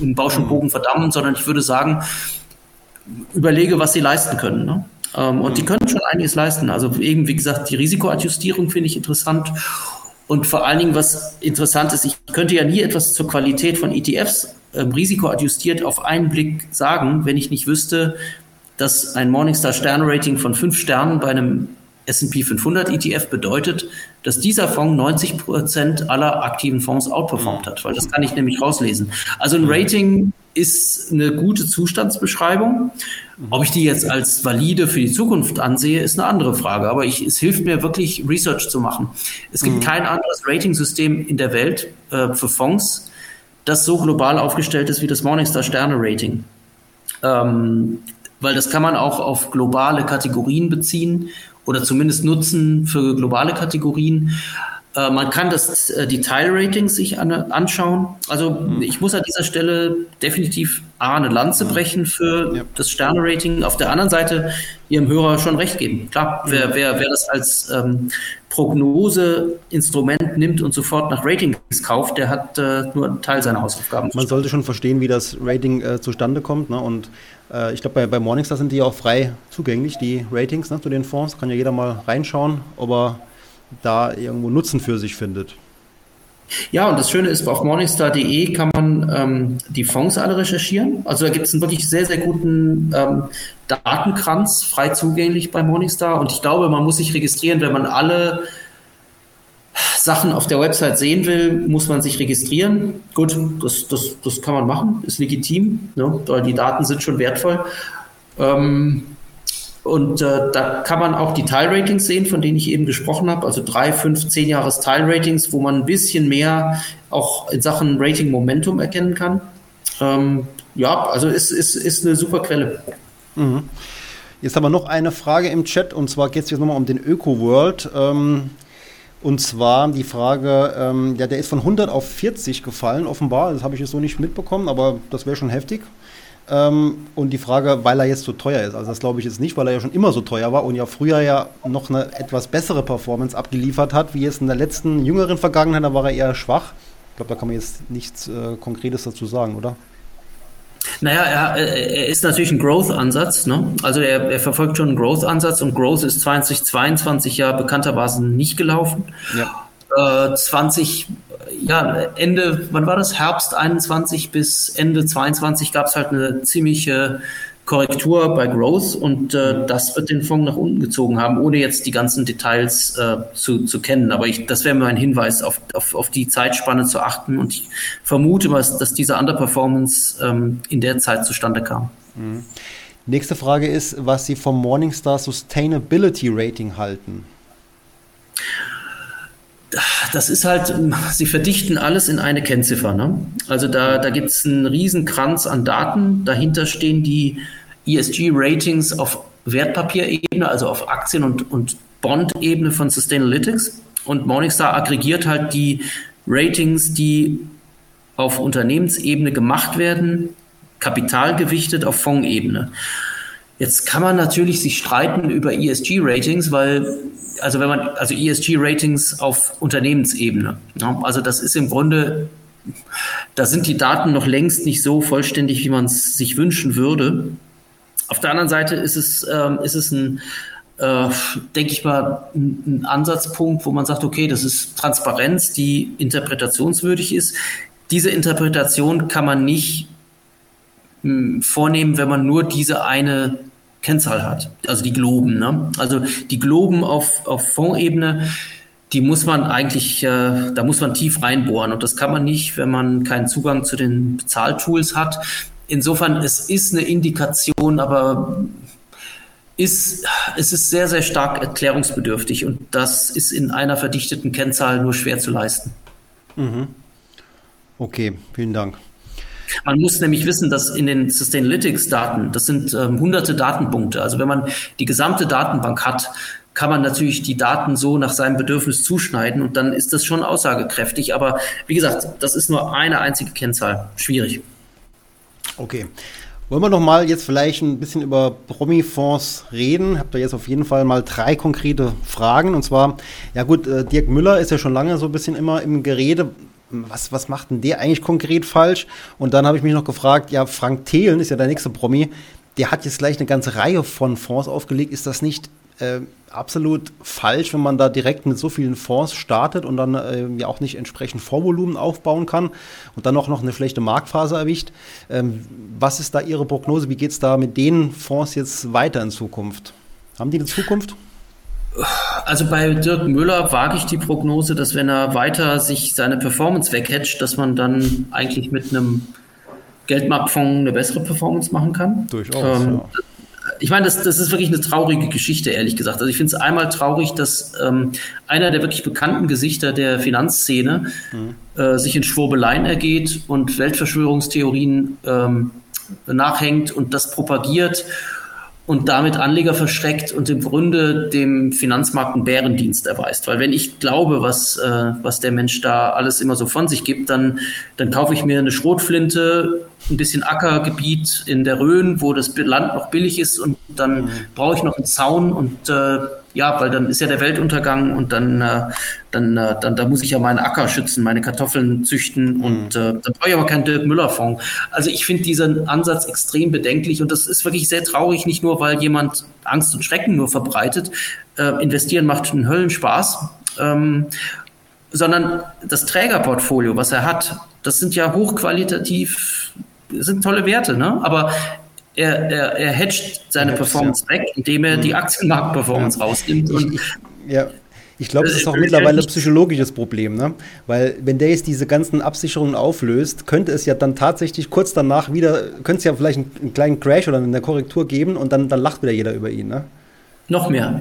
in Bausch und Bogen verdammen, sondern ich würde sagen, überlege, was sie leisten können. Ne? Ähm, und mhm. die können schon einiges leisten. Also eben, wie gesagt, die Risikoadjustierung finde ich interessant. Und vor allen Dingen, was interessant ist, ich könnte ja nie etwas zur Qualität von ETFs ähm, risikoadjustiert auf einen Blick sagen, wenn ich nicht wüsste, dass ein Morningstar Sterne-Rating von fünf Sternen bei einem S&P 500 ETF bedeutet, dass dieser Fonds 90 Prozent aller aktiven Fonds outperformt hat, weil das kann ich nämlich rauslesen. Also ein Rating ist eine gute Zustandsbeschreibung. Ob ich die jetzt als valide für die Zukunft ansehe, ist eine andere Frage. Aber ich, es hilft mir wirklich, Research zu machen. Es gibt mhm. kein anderes Rating-System in der Welt äh, für Fonds, das so global aufgestellt ist wie das Morningstar Sterne Rating. Ähm, weil das kann man auch auf globale Kategorien beziehen oder zumindest nutzen für globale Kategorien. Äh, man kann das äh, die Teilratings sich an, anschauen. Also mhm. ich muss an dieser Stelle definitiv A, eine Lanze brechen für ja. das Sterne-Rating. Auf der anderen Seite Ihrem Hörer schon recht geben. Klar, wer, wer, wer das als ähm, Prognoseinstrument nimmt und sofort nach Ratings kauft, der hat äh, nur einen Teil seiner Hausaufgaben. Man sollte schon verstehen, wie das Rating äh, zustande kommt. Ne? Und äh, ich glaube, bei, bei Morningstar sind die auch frei zugänglich, die Ratings ne, zu den Fonds. Kann ja jeder mal reinschauen, ob er da irgendwo Nutzen für sich findet. Ja, und das Schöne ist, auf morningstar.de kann man ähm, die Fonds alle recherchieren. Also da gibt es einen wirklich sehr, sehr guten ähm, Datenkranz frei zugänglich bei Morningstar. Und ich glaube, man muss sich registrieren, wenn man alle Sachen auf der Website sehen will, muss man sich registrieren. Gut, das, das, das kann man machen, ist legitim, ne? weil die Daten sind schon wertvoll. Ähm, und äh, da kann man auch die Teilratings sehen, von denen ich eben gesprochen habe. Also drei, fünf, zehn Jahres Teilratings, wo man ein bisschen mehr auch in Sachen Rating Momentum erkennen kann. Ähm, ja, also ist, ist, ist eine super Quelle. Mhm. Jetzt haben wir noch eine Frage im Chat und zwar geht es jetzt nochmal um den Öko-World. Ähm, und zwar die Frage, ähm, ja, der ist von 100 auf 40 gefallen, offenbar. Das habe ich jetzt so nicht mitbekommen, aber das wäre schon heftig. Ähm, und die Frage, weil er jetzt so teuer ist. Also das glaube ich jetzt nicht, weil er ja schon immer so teuer war und ja früher ja noch eine etwas bessere Performance abgeliefert hat, wie jetzt in der letzten jüngeren Vergangenheit, da war er eher schwach. Ich glaube, da kann man jetzt nichts äh, Konkretes dazu sagen, oder? Naja, er, er ist natürlich ein Growth-Ansatz. Ne? Also er, er, verfolgt schon einen Growth-Ansatz und Growth ist 2022 ja bekanntermaßen nicht gelaufen. Ja. Äh, 20 ja, Ende, wann war das? Herbst 21 bis Ende 22 gab es halt eine ziemliche Korrektur bei Growth und äh, das wird den Fonds nach unten gezogen haben, ohne jetzt die ganzen Details äh, zu, zu kennen. Aber ich, das wäre mir ein Hinweis, auf, auf, auf die Zeitspanne zu achten und ich vermute, was, dass diese Underperformance ähm, in der Zeit zustande kam. Mhm. Nächste Frage ist, was Sie vom Morningstar Sustainability Rating halten das ist halt, sie verdichten alles in eine Kennziffer. Ne? Also da, da gibt es einen riesen Kranz an Daten. Dahinter stehen die ESG-Ratings auf Wertpapierebene, also auf Aktien- und, und Bond-Ebene von Sustainalytics. Und Morningstar aggregiert halt die Ratings, die auf Unternehmensebene gemacht werden, kapitalgewichtet auf Fondsebene. Jetzt kann man natürlich sich streiten über ESG-Ratings, weil also wenn man, also ESG-Ratings auf Unternehmensebene. Ja, also das ist im Grunde, da sind die Daten noch längst nicht so vollständig, wie man es sich wünschen würde. Auf der anderen Seite ist es, ähm, ist es ein, äh, denke ich mal, ein, ein Ansatzpunkt, wo man sagt, okay, das ist Transparenz, die interpretationswürdig ist. Diese Interpretation kann man nicht vornehmen, wenn man nur diese eine Kennzahl hat. Also die Globen. Ne? Also die Globen auf, auf Fondsebene, die muss man eigentlich, äh, da muss man tief reinbohren. Und das kann man nicht, wenn man keinen Zugang zu den Bezahltools hat. Insofern, es ist eine Indikation, aber ist, es ist sehr, sehr stark erklärungsbedürftig. Und das ist in einer verdichteten Kennzahl nur schwer zu leisten. Mhm. Okay, vielen Dank. Man muss nämlich wissen, dass in den Sustainalytics-Daten, das sind ähm, hunderte Datenpunkte. Also wenn man die gesamte Datenbank hat, kann man natürlich die Daten so nach seinem Bedürfnis zuschneiden und dann ist das schon aussagekräftig. Aber wie gesagt, das ist nur eine einzige Kennzahl. Schwierig. Okay. Wollen wir noch mal jetzt vielleicht ein bisschen über Promi-Fonds reden? Habt ihr jetzt auf jeden Fall mal drei konkrete Fragen. Und zwar, ja gut, äh, Dirk Müller ist ja schon lange so ein bisschen immer im Gerede was, was macht denn der eigentlich konkret falsch? Und dann habe ich mich noch gefragt, ja, Frank Thelen ist ja der nächste Promi, der hat jetzt gleich eine ganze Reihe von Fonds aufgelegt. Ist das nicht äh, absolut falsch, wenn man da direkt mit so vielen Fonds startet und dann äh, ja auch nicht entsprechend Vorvolumen aufbauen kann und dann auch noch eine schlechte Marktphase erwischt. Ähm, was ist da Ihre Prognose? Wie geht es da mit den Fonds jetzt weiter in Zukunft? Haben die eine Zukunft? Also bei Dirk Müller wage ich die Prognose, dass wenn er weiter sich seine Performance weghatcht, dass man dann eigentlich mit einem Geldmarktfonds eine bessere Performance machen kann. Durchaus. Ähm, ja. Ich meine, das, das ist wirklich eine traurige Geschichte, ehrlich gesagt. Also ich finde es einmal traurig, dass ähm, einer der wirklich bekannten Gesichter der Finanzszene mhm. äh, sich in Schwurbeleien ergeht und Weltverschwörungstheorien ähm, nachhängt und das propagiert und damit Anleger verschreckt und im Grunde dem Finanzmarkt einen Bärendienst erweist. Weil wenn ich glaube, was, äh, was der Mensch da alles immer so von sich gibt, dann, dann kaufe ich mir eine Schrotflinte, ein bisschen Ackergebiet in der Rhön, wo das Land noch billig ist und dann mhm. brauche ich noch einen Zaun und äh, ja, weil dann ist ja der Weltuntergang und dann, äh, dann, äh, dann da muss ich ja meinen Acker schützen, meine Kartoffeln züchten mhm. und äh, da brauche ich aber keinen Dirk Müller-Fonds. Also ich finde diesen Ansatz extrem bedenklich und das ist wirklich sehr traurig, nicht nur, weil jemand Angst und Schrecken nur verbreitet. Äh, investieren macht einen Höllenspaß. Ähm, sondern das Trägerportfolio, was er hat, das sind ja hochqualitativ sind tolle Werte, ne? aber er, er, er hedgt seine er Performance ja. weg, indem er die. Aktienmarktperformance ja. rausnimmt. Und ich, ja. Ich glaube, das ist auch mittlerweile ein psychologisches Problem, ne? Weil wenn der jetzt diese ganzen Absicherungen auflöst, könnte es ja dann tatsächlich kurz danach wieder, könnte es ja vielleicht einen, einen, kleinen Crash oder eine Korrektur geben und dann, dann lacht wieder jeder über ihn, ne? Noch mehr.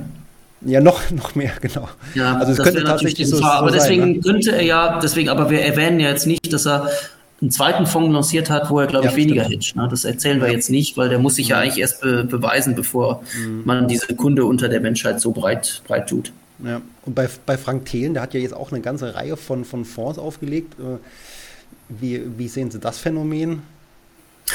Ja, noch, [laughs] noch mehr, genau. Ja, also es könnte tatsächlich so, so Aber deswegen sein, ne? könnte er ja, deswegen, aber wir erwähnen ja jetzt nicht, dass er einen zweiten Fonds lanciert hat, wo er, glaube ich, ja, weniger hedgt. Ne? Das erzählen wir ja. jetzt nicht, weil der muss sich ja eigentlich erst be beweisen, bevor mhm. man diese Kunde unter der Menschheit so breit, breit tut. Ja, und bei, bei Frank Thelen, der hat ja jetzt auch eine ganze Reihe von, von Fonds aufgelegt. Äh, wie, wie sehen Sie das Phänomen?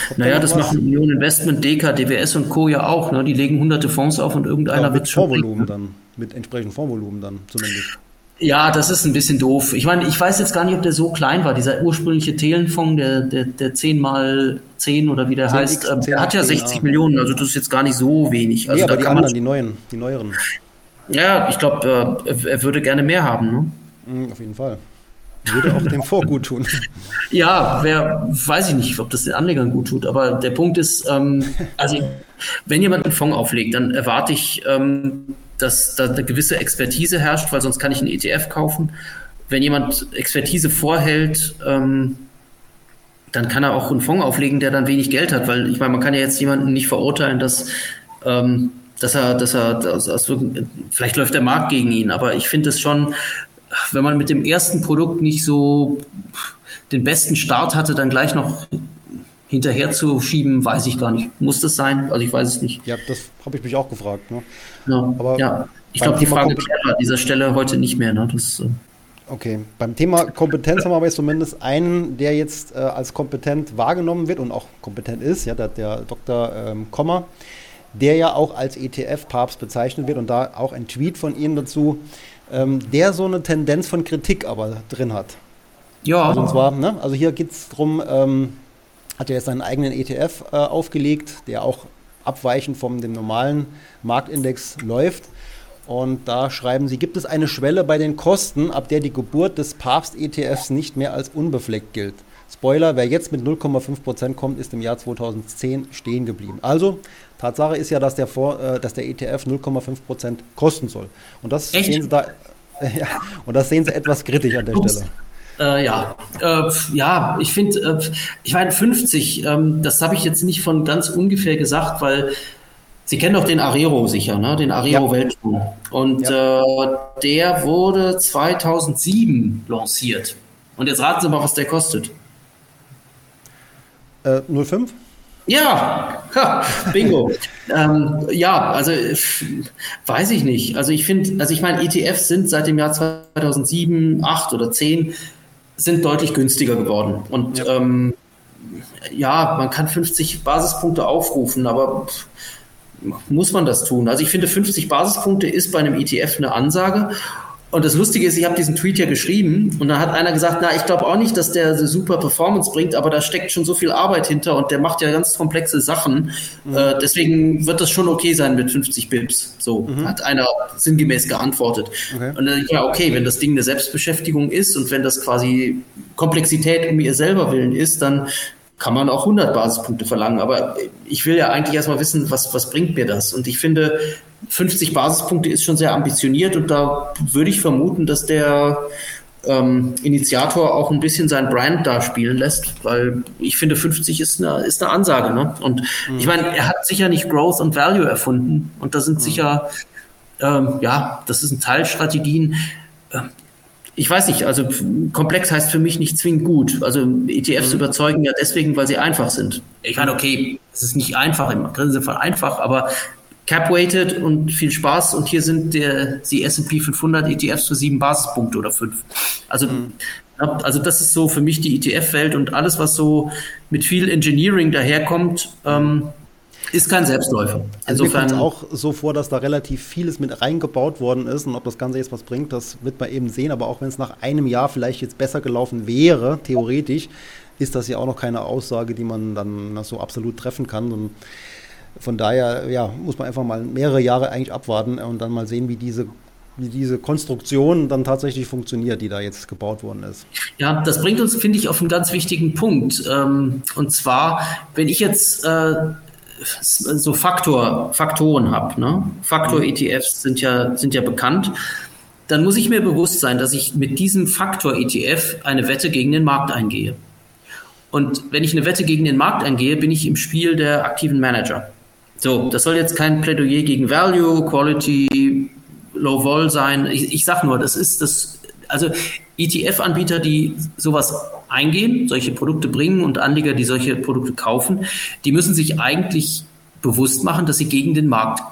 Kommt naja, das was? machen Union Investment, DK, DWS und Co. ja auch. Ne? Die legen hunderte Fonds auf und irgendeiner ja, wird schon. Vorvolumen dann, mit entsprechendem Vorvolumen dann zumindest. Ja, das ist ein bisschen doof. Ich meine, ich weiß jetzt gar nicht, ob der so klein war. Dieser ursprüngliche Thelenfonds, der, der, der 10 mal 10 oder wie der 10 heißt, X, der hat ja 60 ja. Millionen, also das ist jetzt gar nicht so wenig. Also nee, aber die anderen, die neuen, die neueren. Ja, ich glaube, äh, er würde gerne mehr haben. Ne? Mhm, auf jeden Fall. Würde auch dem Fonds gut tun. [laughs] Ja, wer, weiß ich nicht, ob das den Anlegern gut tut, aber der Punkt ist, ähm, also wenn jemand einen Fonds auflegt, dann erwarte ich, ähm, dass da eine gewisse Expertise herrscht, weil sonst kann ich einen ETF kaufen. Wenn jemand Expertise vorhält, ähm, dann kann er auch einen Fonds auflegen, der dann wenig Geld hat, weil ich meine, man kann ja jetzt jemanden nicht verurteilen, dass, ähm, dass er, dass er, dass, dass, vielleicht läuft der Markt gegen ihn, aber ich finde es schon, wenn man mit dem ersten Produkt nicht so den besten Start hatte, dann gleich noch hinterher zu schieben, weiß ich gar nicht. Muss das sein? Also ich weiß es nicht. Ja, das habe ich mich auch gefragt. Ne? Ja, Aber ja. ich glaube, die Frage klärt an dieser Stelle heute nicht mehr. Ne? Das, äh okay, beim Thema Kompetenz haben wir aber jetzt zumindest einen, der jetzt äh, als kompetent wahrgenommen wird und auch kompetent ist, ja, der, der Dr. Ähm, Kommer, der ja auch als ETF-Papst bezeichnet wird und da auch ein Tweet von Ihnen dazu, ähm, der so eine Tendenz von Kritik aber drin hat. Ja. Also, und zwar, ne, also hier geht es darum, ähm, hat ja jetzt seinen eigenen ETF äh, aufgelegt, der auch abweichend vom dem normalen Marktindex läuft. Und da schreiben sie, gibt es eine Schwelle bei den Kosten, ab der die Geburt des Papst-ETFs nicht mehr als unbefleckt gilt. Spoiler, wer jetzt mit 0,5% kommt, ist im Jahr 2010 stehen geblieben. Also, Tatsache ist ja, dass der, Vor, äh, dass der ETF 0,5% kosten soll. Und das Echt? sehen sie da, [laughs] ja, und das sehen sie etwas kritisch an der. Stelle. Äh, ja, äh, ja, ich finde, äh, ich meine 50, ähm, das habe ich jetzt nicht von ganz ungefähr gesagt, weil Sie kennen doch den Arero sicher, ne? den Arero ja. Weltfonds. Und ja. äh, der wurde 2007 lanciert. Und jetzt raten Sie mal, was der kostet. Äh, 05? Ja, ha, bingo. [laughs] ähm, ja, also weiß ich nicht. Also ich finde, also ich meine, ETFs sind seit dem Jahr 2007, 8 oder 10 sind deutlich günstiger geworden. Und ja, ähm, ja man kann 50 Basispunkte aufrufen, aber muss man das tun? Also ich finde, 50 Basispunkte ist bei einem ETF eine Ansage. Und das Lustige ist, ich habe diesen Tweet ja geschrieben und da hat einer gesagt, na, ich glaube auch nicht, dass der super Performance bringt, aber da steckt schon so viel Arbeit hinter und der macht ja ganz komplexe Sachen. Mhm. Äh, deswegen wird das schon okay sein mit 50 Bips. So mhm. hat einer sinngemäß geantwortet. Okay. Und dann ja, okay, wenn das Ding eine Selbstbeschäftigung ist und wenn das quasi Komplexität um ihr selber willen ist, dann kann man auch 100 Basispunkte verlangen. Aber ich will ja eigentlich erstmal wissen, was, was bringt mir das? Und ich finde, 50 Basispunkte ist schon sehr ambitioniert und da würde ich vermuten, dass der ähm, Initiator auch ein bisschen sein Brand da spielen lässt, weil ich finde, 50 ist eine, ist eine Ansage. Ne? Und mhm. ich meine, er hat sicher nicht Growth und Value erfunden und da sind mhm. sicher, ähm, ja, das ist ein Teilstrategien. Ähm, ich weiß nicht, also komplex heißt für mich nicht zwingend gut. Also ETFs mhm. überzeugen ja deswegen, weil sie einfach sind. Ich meine, okay, es ist nicht einfach, im Fall einfach, aber cap-weighted und viel Spaß. Und hier sind der, die S&P 500 ETFs für sieben Basispunkte oder fünf. Also, mhm. also das ist so für mich die ETF-Welt und alles, was so mit viel Engineering daherkommt, ähm, ist kein Selbstläufer. Insofern also mir auch so vor, dass da relativ vieles mit reingebaut worden ist und ob das Ganze jetzt was bringt, das wird man eben sehen. Aber auch wenn es nach einem Jahr vielleicht jetzt besser gelaufen wäre, theoretisch, ist das ja auch noch keine Aussage, die man dann so absolut treffen kann. Und von daher ja, muss man einfach mal mehrere Jahre eigentlich abwarten und dann mal sehen, wie diese wie diese Konstruktion dann tatsächlich funktioniert, die da jetzt gebaut worden ist. Ja, das bringt uns, finde ich, auf einen ganz wichtigen Punkt. Ähm, und zwar, wenn ich jetzt äh, so Faktor, Faktoren habe, ne? Faktor-ETFs sind ja, sind ja bekannt, dann muss ich mir bewusst sein, dass ich mit diesem Faktor-ETF eine Wette gegen den Markt eingehe. Und wenn ich eine Wette gegen den Markt eingehe, bin ich im Spiel der aktiven Manager. So, das soll jetzt kein Plädoyer gegen Value, Quality, Low Vol sein. Ich, ich sag nur, das ist das, also ETF-Anbieter, die sowas eingehen, solche Produkte bringen und Anleger, die solche Produkte kaufen, die müssen sich eigentlich bewusst machen, dass sie gegen den Markt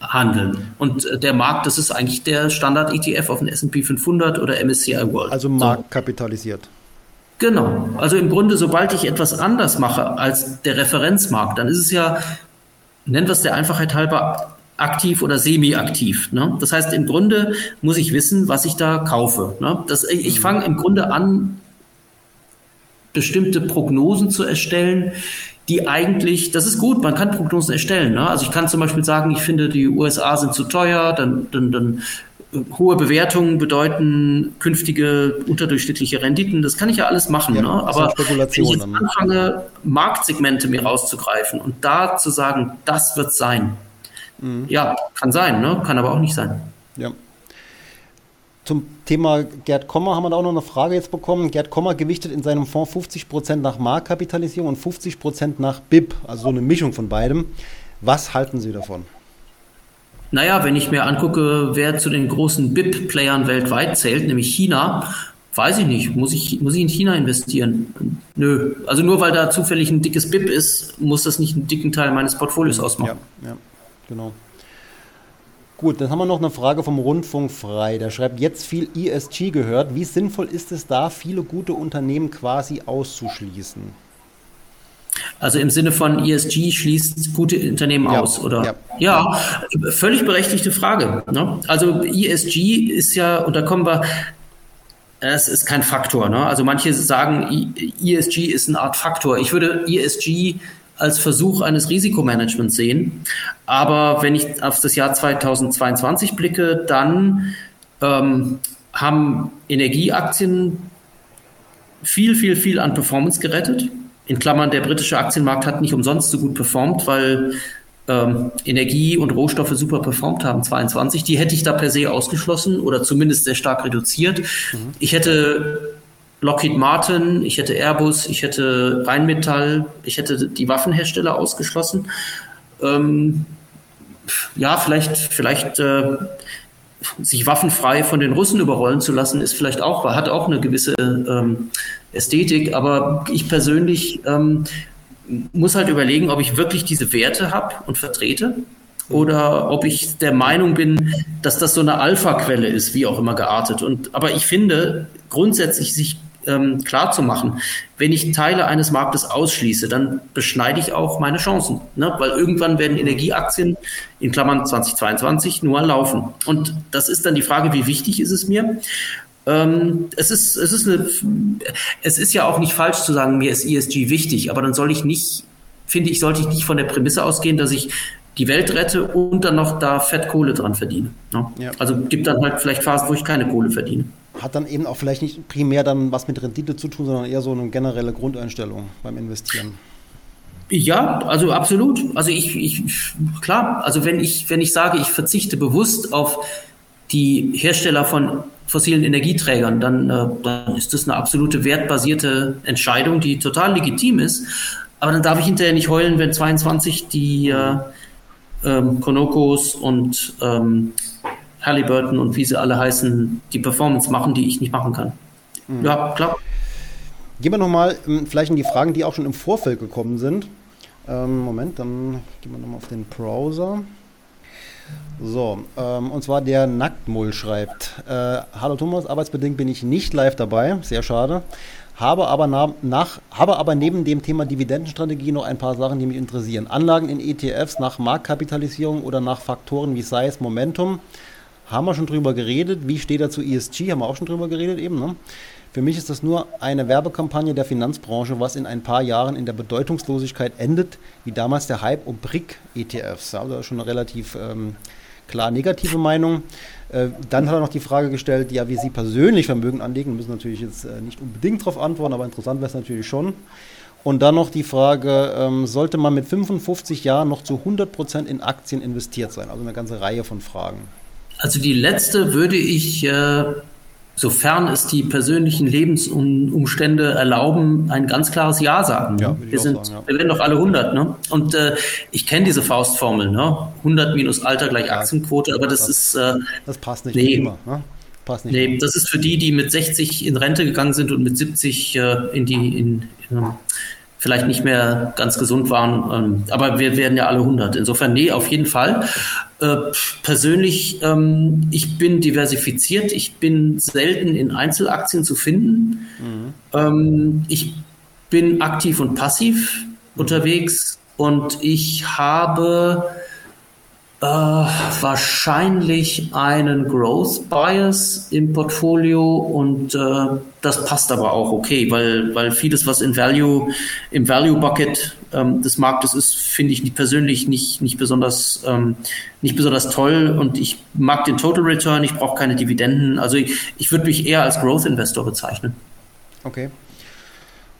handeln. Und äh, der Markt, das ist eigentlich der Standard-ETF auf den S&P 500 oder MSCI World. Also marktkapitalisiert. Genau. Also im Grunde, sobald ich etwas anders mache als der Referenzmarkt, dann ist es ja nennen wir es der Einfachheit halber, aktiv oder semi-aktiv. Ne? Das heißt, im Grunde muss ich wissen, was ich da kaufe. Ne? Das, ich mhm. fange im Grunde an, bestimmte Prognosen zu erstellen, die eigentlich, das ist gut, man kann Prognosen erstellen. Ne? Also ich kann zum Beispiel sagen, ich finde, die USA sind zu teuer, dann, dann, dann hohe Bewertungen bedeuten künftige unterdurchschnittliche Renditen. Das kann ich ja alles machen. Ja, ne? Aber wenn ich jetzt anfange, Marktsegmente mir rauszugreifen und da zu sagen, das wird sein. Mhm. Ja, kann sein, ne? kann aber auch nicht sein. Ja. Zum Thema Gerd Kommer haben wir da auch noch eine Frage jetzt bekommen. Gerd Kommer gewichtet in seinem Fonds 50% nach Marktkapitalisierung und 50% nach BIP, also so eine Mischung von beidem. Was halten Sie davon? Naja, wenn ich mir angucke, wer zu den großen BIP-Playern weltweit zählt, nämlich China, weiß ich nicht. Muss ich, muss ich in China investieren? Nö. Also nur weil da zufällig ein dickes BIP ist, muss das nicht einen dicken Teil meines Portfolios ausmachen. Ja, ja genau. Gut, dann haben wir noch eine Frage vom Rundfunk frei. Der schreibt, jetzt viel ESG gehört. Wie sinnvoll ist es da, viele gute Unternehmen quasi auszuschließen? Also im Sinne von ESG schließt gute Unternehmen ja, aus, oder? Ja. ja. völlig berechtigte Frage. Ne? Also ESG ist ja, und da kommen wir, es ist kein Faktor. Ne? Also manche sagen, ESG ist eine Art Faktor. Ich würde ESG als Versuch eines Risikomanagements sehen. Aber wenn ich auf das Jahr 2022 blicke, dann ähm, haben Energieaktien viel, viel, viel an Performance gerettet in Klammern, der britische Aktienmarkt hat nicht umsonst so gut performt, weil ähm, Energie und Rohstoffe super performt haben, 22. Die hätte ich da per se ausgeschlossen oder zumindest sehr stark reduziert. Mhm. Ich hätte Lockheed Martin, ich hätte Airbus, ich hätte Rheinmetall, ich hätte die Waffenhersteller ausgeschlossen. Ähm, ja, vielleicht, vielleicht äh, sich waffenfrei von den Russen überrollen zu lassen, ist vielleicht auch, hat auch eine gewisse ähm, Ästhetik, aber ich persönlich ähm, muss halt überlegen, ob ich wirklich diese Werte habe und vertrete oder ob ich der Meinung bin, dass das so eine Alpha-Quelle ist, wie auch immer geartet. Und, aber ich finde grundsätzlich sich ähm, klar zu machen. Wenn ich Teile eines Marktes ausschließe, dann beschneide ich auch meine Chancen, ne? weil irgendwann werden Energieaktien in Klammern 2022 nur laufen. Und das ist dann die Frage, wie wichtig ist es mir? Ähm, es ist, es ist eine, es ist ja auch nicht falsch zu sagen, mir ist ESG wichtig, aber dann soll ich nicht, finde ich, sollte ich nicht von der Prämisse ausgehen, dass ich die Welt rette und dann noch da Fett Kohle dran verdiene. Ne? Ja. Also gibt dann halt vielleicht Phasen, wo ich keine Kohle verdiene. Hat dann eben auch vielleicht nicht primär dann was mit Rendite zu tun, sondern eher so eine generelle Grundeinstellung beim Investieren. Ja, also absolut. Also ich, ich klar, also wenn ich, wenn ich sage, ich verzichte bewusst auf die Hersteller von fossilen Energieträgern, dann, äh, dann ist das eine absolute wertbasierte Entscheidung, die total legitim ist. Aber dann darf ich hinterher nicht heulen, wenn 22 die äh, ähm, Konokos und ähm, Halliburton und wie sie alle heißen, die Performance machen, die ich nicht machen kann. Mhm. Ja, klar. Gehen wir nochmal ähm, vielleicht in die Fragen, die auch schon im Vorfeld gekommen sind. Ähm, Moment, dann gehen wir nochmal auf den Browser. So, ähm, und zwar der Nacktmull schreibt: äh, Hallo Thomas, arbeitsbedingt bin ich nicht live dabei, sehr schade. Habe aber, nach, nach, habe aber neben dem Thema Dividendenstrategie noch ein paar Sachen, die mich interessieren. Anlagen in ETFs nach Marktkapitalisierung oder nach Faktoren wie Size, Momentum. Haben wir schon drüber geredet. Wie steht er zu ESG? Haben wir auch schon drüber geredet eben. Ne? Für mich ist das nur eine Werbekampagne der Finanzbranche, was in ein paar Jahren in der Bedeutungslosigkeit endet, wie damals der Hype um BRIC-ETFs. Also schon eine relativ ähm, klar negative Meinung. Äh, dann hat er noch die Frage gestellt, ja, wie Sie persönlich Vermögen anlegen. Müssen natürlich jetzt äh, nicht unbedingt darauf antworten, aber interessant wäre es natürlich schon. Und dann noch die Frage, ähm, sollte man mit 55 Jahren noch zu 100 Prozent in Aktien investiert sein? Also eine ganze Reihe von Fragen. Also die letzte würde ich äh, sofern es die persönlichen Lebensumstände erlauben, ein ganz klares Ja sagen. Ja, wir, sind, sagen, ja. wir werden doch alle 100. Ne? Und äh, ich kenne diese Faustformel, ne? 100 minus Alter gleich ja, Aktienquote, aber das, das ist... Äh, das passt nicht nee, immer. Ne? Passt nicht nee, immer. das ist für die, die mit 60 in Rente gegangen sind und mit 70 äh, in die... In, in, vielleicht nicht mehr ganz gesund waren. Ähm, aber wir werden ja alle 100. Insofern, nee, auf jeden Fall. Äh, persönlich, ähm, ich bin diversifiziert. Ich bin selten in Einzelaktien zu finden. Mhm. Ähm, ich bin aktiv und passiv unterwegs und ich habe äh, wahrscheinlich einen Growth Bias im Portfolio und äh, das passt aber auch okay, weil, weil vieles, was in Value, im Value Bucket ähm, des Marktes ist, finde ich persönlich nicht, nicht, besonders, ähm, nicht besonders toll und ich mag den Total Return, ich brauche keine Dividenden. Also ich, ich würde mich eher als Growth Investor bezeichnen. Okay.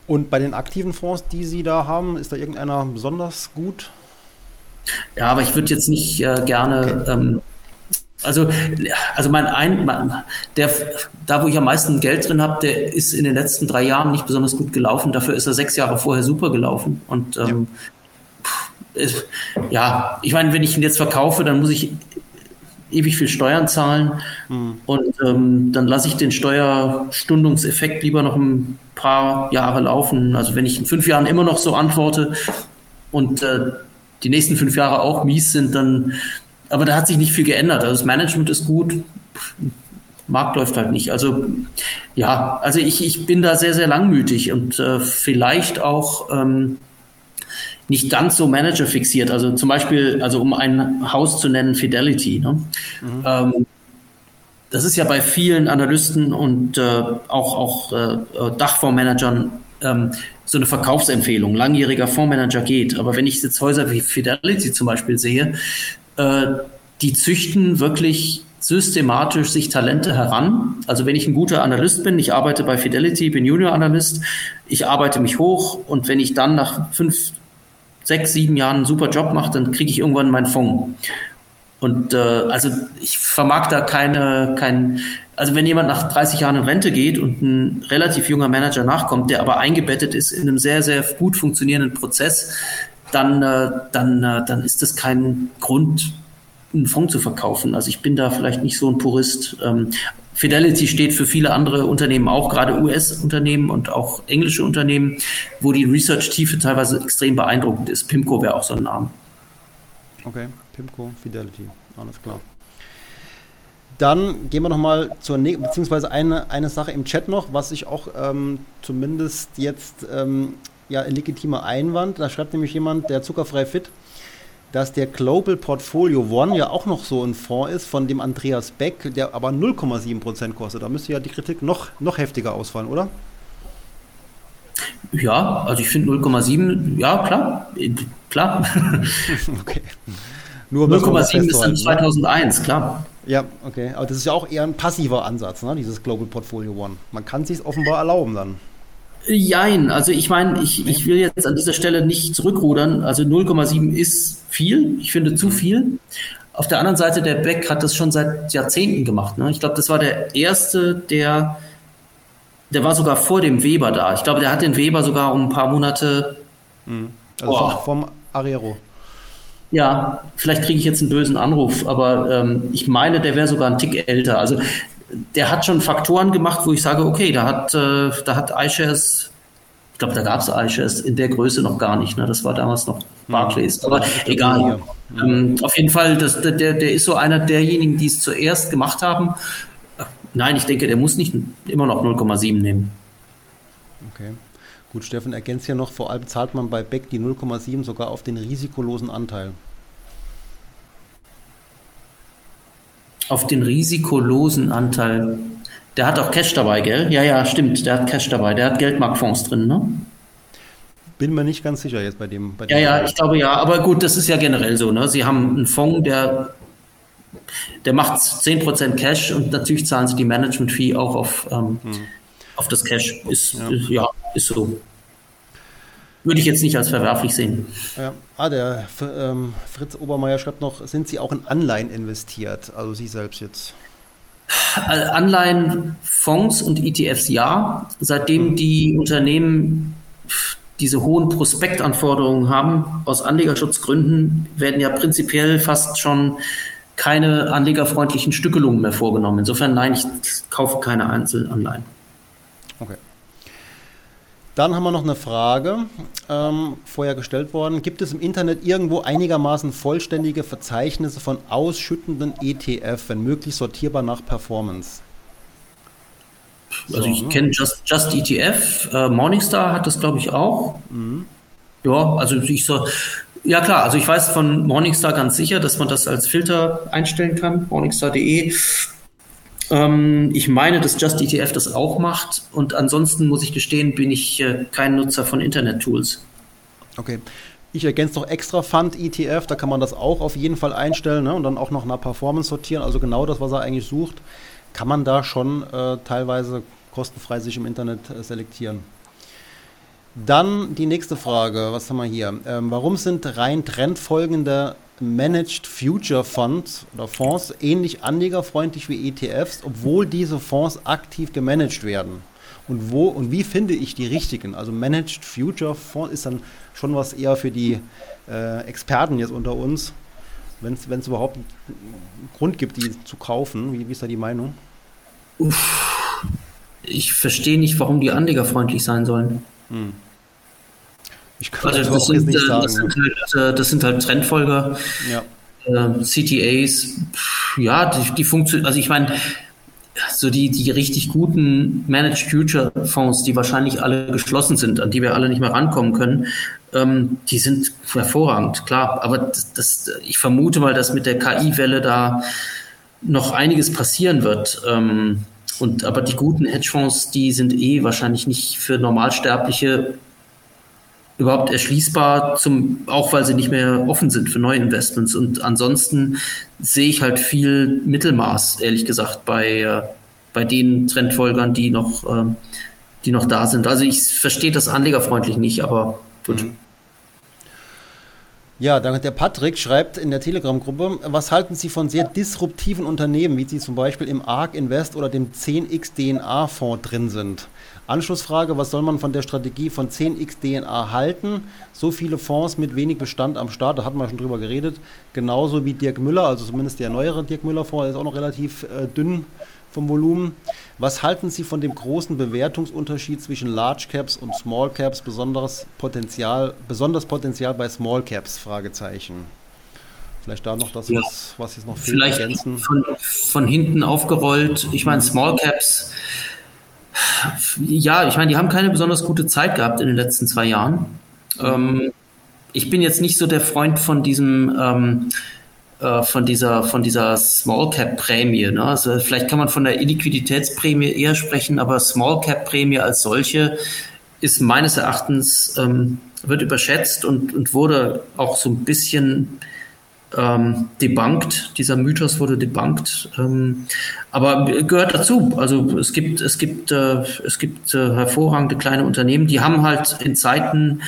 Und bei den aktiven Fonds, die Sie da haben, ist da irgendeiner besonders gut? Ja, aber ich würde jetzt nicht äh, gerne, okay. ähm, also, also mein ein, mein, der, da wo ich am meisten Geld drin habe, der ist in den letzten drei Jahren nicht besonders gut gelaufen. Dafür ist er sechs Jahre vorher super gelaufen. Und ähm, ja. Ist, ja, ich meine, wenn ich ihn jetzt verkaufe, dann muss ich ewig viel Steuern zahlen mhm. und ähm, dann lasse ich den Steuerstundungseffekt lieber noch ein paar Jahre laufen. Also wenn ich in fünf Jahren immer noch so antworte und äh, die nächsten fünf Jahre auch mies sind, dann, aber da hat sich nicht viel geändert. Also das Management ist gut, Markt läuft halt nicht. Also ja, also ich, ich bin da sehr, sehr langmütig und äh, vielleicht auch ähm, nicht ganz so Manager fixiert. Also zum Beispiel, also um ein Haus zu nennen, Fidelity. Ne? Mhm. Ähm, das ist ja bei vielen Analysten und äh, auch, auch äh, Dachfondsmanagern ähm, so eine Verkaufsempfehlung. Langjähriger Fondsmanager geht. Aber wenn ich jetzt Häuser wie Fidelity zum Beispiel sehe, äh, die züchten wirklich systematisch sich Talente heran. Also wenn ich ein guter Analyst bin, ich arbeite bei Fidelity, bin Junior Analyst, ich arbeite mich hoch und wenn ich dann nach fünf, sechs, sieben Jahren einen super Job mache, dann kriege ich irgendwann meinen Fonds. Und äh, also ich vermag da keine, kein, also wenn jemand nach 30 Jahren in Rente geht und ein relativ junger Manager nachkommt, der aber eingebettet ist in einem sehr, sehr gut funktionierenden Prozess, dann, äh, dann, äh, dann ist das kein Grund, einen Fonds zu verkaufen. Also ich bin da vielleicht nicht so ein Purist. Ähm, Fidelity steht für viele andere Unternehmen auch, gerade US-Unternehmen und auch englische Unternehmen, wo die Research-Tiefe teilweise extrem beeindruckend ist. Pimco wäre auch so ein Name. Okay, Pimco, Fidelity, alles klar. Dann gehen wir nochmal zur nächsten, beziehungsweise eine, eine Sache im Chat noch, was ich auch ähm, zumindest jetzt ähm, ja, ein legitimer Einwand, da schreibt nämlich jemand, der zuckerfrei fit, dass der Global Portfolio One ja auch noch so ein Fonds ist von dem Andreas Beck, der aber 0,7% kostet. Da müsste ja die Kritik noch, noch heftiger ausfallen, oder? Ja, also ich finde 0,7, ja, klar, klar. [laughs] okay. Nur 0,7 ist dann 2001, ne? klar. Ja, okay. Aber das ist ja auch eher ein passiver Ansatz, ne? dieses Global Portfolio One. Man kann sich offenbar erlauben dann. Jein, also ich meine, ich, ich will jetzt an dieser Stelle nicht zurückrudern. Also 0,7 ist viel, ich finde zu viel. Auf der anderen Seite, der Beck hat das schon seit Jahrzehnten gemacht. Ne? Ich glaube, das war der erste, der, der war sogar vor dem Weber da. Ich glaube, der hat den Weber sogar um ein paar Monate. Mhm. Also oh. vom Ariero. Ja, vielleicht kriege ich jetzt einen bösen Anruf, aber ähm, ich meine, der wäre sogar ein Tick älter. Also der hat schon Faktoren gemacht, wo ich sage, okay, da hat, äh, da hat iShares, ich glaube, da gab es iShares in der Größe noch gar nicht. Ne? Das war damals noch Barclays. Aber egal. Ähm, auf jeden Fall, das, der, der ist so einer derjenigen, die es zuerst gemacht haben. Nein, ich denke, der muss nicht immer noch 0,7 nehmen. Okay. Gut, Steffen ergänzt ja noch, vor allem zahlt man bei Beck die 0,7 sogar auf den risikolosen Anteil. Auf den risikolosen Anteil. Der hat auch Cash dabei, gell? Ja, ja, stimmt, der hat Cash dabei. Der hat Geldmarktfonds drin, ne? Bin mir nicht ganz sicher jetzt bei dem. Bei ja, dem ja, ich glaube ja. Aber gut, das ist ja generell so. Ne? Sie haben einen Fonds, der, der macht 10% Cash und natürlich zahlen sie die Management-Fee auch auf, ähm, hm. Auf das Cash. Ist, ja. ja, ist so. Würde ich jetzt nicht als verwerflich sehen. Ja. Ah, der ähm, Fritz Obermeier schreibt noch, sind Sie auch in Anleihen investiert? Also Sie selbst jetzt. Äh, Anleihen, Fonds und ETFs ja. Seitdem mhm. die Unternehmen diese hohen Prospektanforderungen haben, aus Anlegerschutzgründen, werden ja prinzipiell fast schon keine anlegerfreundlichen Stückelungen mehr vorgenommen. Insofern nein, ich kaufe keine Einzelanleihen. Okay. Dann haben wir noch eine Frage, ähm, vorher gestellt worden. Gibt es im Internet irgendwo einigermaßen vollständige Verzeichnisse von ausschüttenden ETF, wenn möglich sortierbar nach Performance? Also so, ich ne? kenne Just, Just ETF, äh, Morningstar hat das glaube ich auch. Mhm. Ja, also ich so, ja klar, also ich weiß von Morningstar ganz sicher, dass man das als Filter einstellen kann, morningstar.de. Ähm, ich meine, dass Just ETF das auch macht und ansonsten muss ich gestehen, bin ich äh, kein Nutzer von Internet-Tools. Okay. Ich ergänze noch extra Fund ETF, da kann man das auch auf jeden Fall einstellen ne? und dann auch noch nach Performance sortieren. Also genau das, was er eigentlich sucht, kann man da schon äh, teilweise kostenfrei sich im Internet äh, selektieren. Dann die nächste Frage, was haben wir hier? Ähm, warum sind rein trendfolgende Managed Future Funds oder Fonds ähnlich anlegerfreundlich wie ETFs, obwohl diese Fonds aktiv gemanagt werden. Und wo und wie finde ich die richtigen? Also Managed Future Fonds ist dann schon was eher für die äh, Experten jetzt unter uns, wenn es überhaupt einen Grund gibt, die zu kaufen. Wie, wie ist da die Meinung? Uff, ich verstehe nicht, warum die anlegerfreundlich sein sollen. Hm. Ich kann also das, sind, nicht äh, sagen. Das sind, halt, äh, das sind halt Trendfolger, ja. äh, CTAs, ja, die, die funktionieren, also ich meine, so die, die richtig guten Managed Future Fonds, die wahrscheinlich alle geschlossen sind, an die wir alle nicht mehr rankommen können, ähm, die sind hervorragend, klar. Aber das, das, ich vermute mal, dass mit der KI-Welle da noch einiges passieren wird. Ähm, und aber die guten Hedgefonds, die sind eh wahrscheinlich nicht für Normalsterbliche überhaupt erschließbar, zum, auch weil sie nicht mehr offen sind für Neuinvestments. Und ansonsten sehe ich halt viel Mittelmaß, ehrlich gesagt, bei, äh, bei den Trendfolgern, die noch, äh, die noch da sind. Also ich verstehe das anlegerfreundlich nicht, aber gut. Mhm. Ja, der Patrick schreibt in der Telegram-Gruppe, was halten Sie von sehr disruptiven Unternehmen, wie sie zum Beispiel im ARK Invest oder dem 10x DNA-Fonds drin sind? Anschlussfrage, was soll man von der Strategie von 10x DNA halten? So viele Fonds mit wenig Bestand am Start, da hatten wir schon drüber geredet. Genauso wie Dirk Müller, also zumindest der neuere Dirk Müller-Fonds, der ist auch noch relativ äh, dünn vom Volumen. Was halten Sie von dem großen Bewertungsunterschied zwischen Large Caps und Small Caps, besonders Potenzial, besonders Potenzial bei Small Caps? Fragezeichen. Vielleicht da noch das, ja. was, was jetzt noch fehlt. Vielleicht ergänzen. Von, von hinten aufgerollt. Ich meine, Small Caps, ja, ich meine, die haben keine besonders gute Zeit gehabt in den letzten zwei Jahren. Ähm, ich bin jetzt nicht so der Freund von diesem ähm, äh, von dieser von dieser Small Cap Prämie. Ne? Also vielleicht kann man von der Illiquiditätsprämie eher sprechen, aber Small Cap Prämie als solche ist meines Erachtens ähm, wird überschätzt und, und wurde auch so ein bisschen ähm, debunked. Dieser Mythos wurde debunked. Ähm, aber gehört dazu. Also es gibt, es gibt, äh, es gibt äh, hervorragende kleine Unternehmen, die haben halt in Zeiten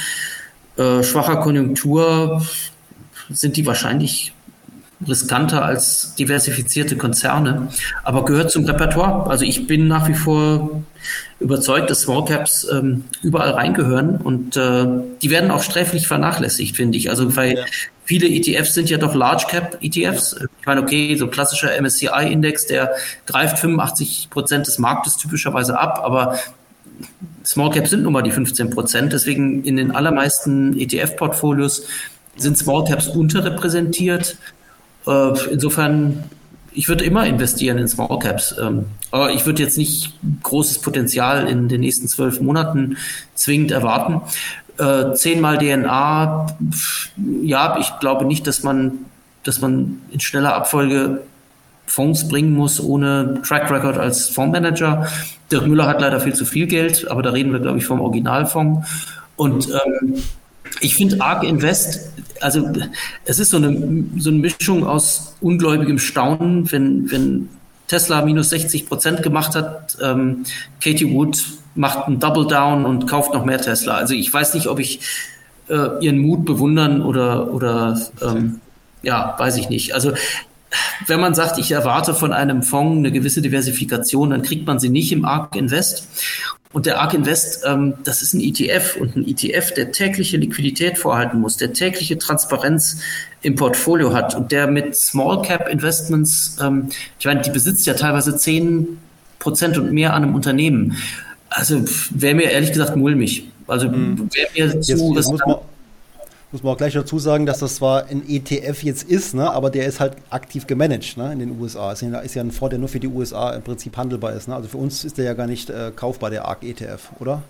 äh, schwacher Konjunktur sind die wahrscheinlich riskanter als diversifizierte Konzerne, aber gehört zum Repertoire. Also ich bin nach wie vor überzeugt, dass Small Caps ähm, überall reingehören und äh, die werden auch sträflich vernachlässigt, finde ich. Also weil ja. Viele ETFs sind ja doch Large Cap ETFs. Ich meine, okay, so klassischer MSCI Index, der greift 85 Prozent des Marktes typischerweise ab, aber Small Caps sind nun mal die 15 Prozent. Deswegen in den allermeisten ETF-Portfolios sind Small Caps unterrepräsentiert. Äh, insofern, ich würde immer investieren in Small Caps. Ähm, aber ich würde jetzt nicht großes Potenzial in den nächsten zwölf Monaten zwingend erwarten. Äh, zehnmal DNA, ja, ich glaube nicht, dass man, dass man in schneller Abfolge Fonds bringen muss ohne Track Record als Fondsmanager. Dirk Müller hat leider viel zu viel Geld, aber da reden wir, glaube ich, vom Originalfonds. Und ähm, ich finde ARK Invest, also es ist so eine, so eine Mischung aus ungläubigem Staunen, wenn, wenn Tesla minus 60 Prozent gemacht hat, ähm, Katie Wood macht einen Double Down und kauft noch mehr Tesla. Also ich weiß nicht, ob ich äh, ihren Mut bewundern oder, oder ähm, ja, weiß ich nicht. Also wenn man sagt, ich erwarte von einem Fonds eine gewisse Diversifikation, dann kriegt man sie nicht im ARK Invest. Und der ARK Invest, ähm, das ist ein ETF und ein ETF, der tägliche Liquidität vorhalten muss, der tägliche Transparenz im Portfolio hat und der mit Small Cap Investments, ähm, ich meine, die besitzt ja teilweise zehn Prozent und mehr an einem Unternehmen. Also wäre mir ehrlich gesagt mulmig. Also mhm. wäre mir zu jetzt, jetzt muss man auch gleich dazu sagen, dass das zwar ein ETF jetzt ist, ne, aber der ist halt aktiv gemanagt ne, in den USA. Es ist ja ein Fonds, der nur für die USA im Prinzip handelbar ist. Ne? Also für uns ist der ja gar nicht äh, kaufbar, der ARC ETF, oder?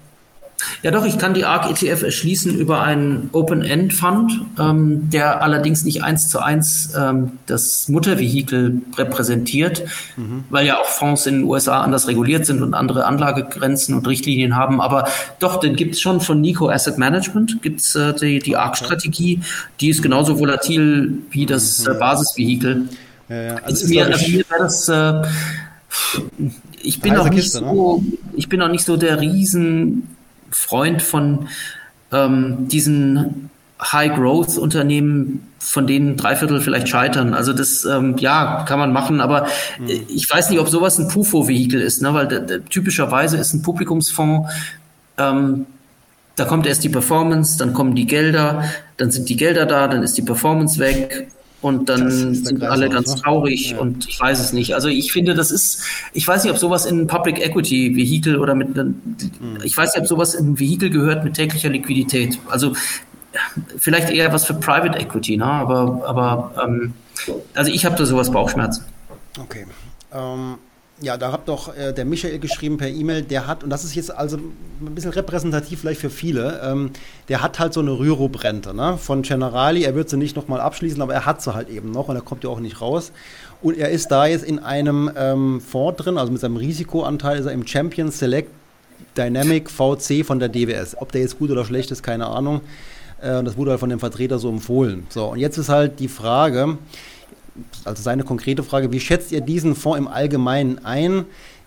Ja, doch, ich kann die ARC ETF erschließen über einen Open-End-Fund, ähm, der allerdings nicht eins zu eins ähm, das Muttervehikel repräsentiert, mhm. weil ja auch Fonds in den USA anders reguliert sind und andere Anlagegrenzen und Richtlinien haben. Aber doch, den gibt es schon von Nico Asset Management, gibt es äh, die, die ARC-Strategie, die ist genauso volatil wie das äh, mhm. Basisvehikel. Ja, ja. Also mir, also mir wäre das. Äh, ich bin auch nicht Kiste, so, ne? ich bin auch nicht so der Riesen Freund von ähm, diesen High-Growth-Unternehmen, von denen drei Viertel vielleicht scheitern. Also das, ähm, ja, kann man machen, aber mhm. ich weiß nicht, ob sowas ein PUFO-Vehikel ist, ne? weil typischerweise ist ein Publikumsfonds, ähm, da kommt erst die Performance, dann kommen die Gelder, dann sind die Gelder da, dann ist die Performance weg und dann sind alle ganz ne? traurig ja. und ich weiß es nicht. Also ich finde, das ist, ich weiß nicht, ob sowas in Public Equity Vehikel oder mit, mhm. ich weiß nicht, ob sowas in ein Vehikel gehört mit täglicher Liquidität. Also vielleicht eher was für Private Equity, ne? aber, aber ähm, also ich habe da sowas Bauchschmerzen. Okay. Ähm, ja, da hat doch äh, der Michael geschrieben per E-Mail, der hat, und das ist jetzt also ein bisschen repräsentativ vielleicht für viele, ähm, der hat halt so eine Rürup-Rente ne? von Generali. Er wird sie nicht nochmal abschließen, aber er hat sie halt eben noch und er kommt ja auch nicht raus. Und er ist da jetzt in einem ähm, Fonds drin, also mit seinem Risikoanteil ist er im Champion Select Dynamic VC von der DWS. Ob der jetzt gut oder schlecht ist, keine Ahnung. Äh, das wurde halt von dem Vertreter so empfohlen. So, und jetzt ist halt die Frage, also seine konkrete Frage, wie schätzt ihr diesen Fonds im Allgemeinen ein?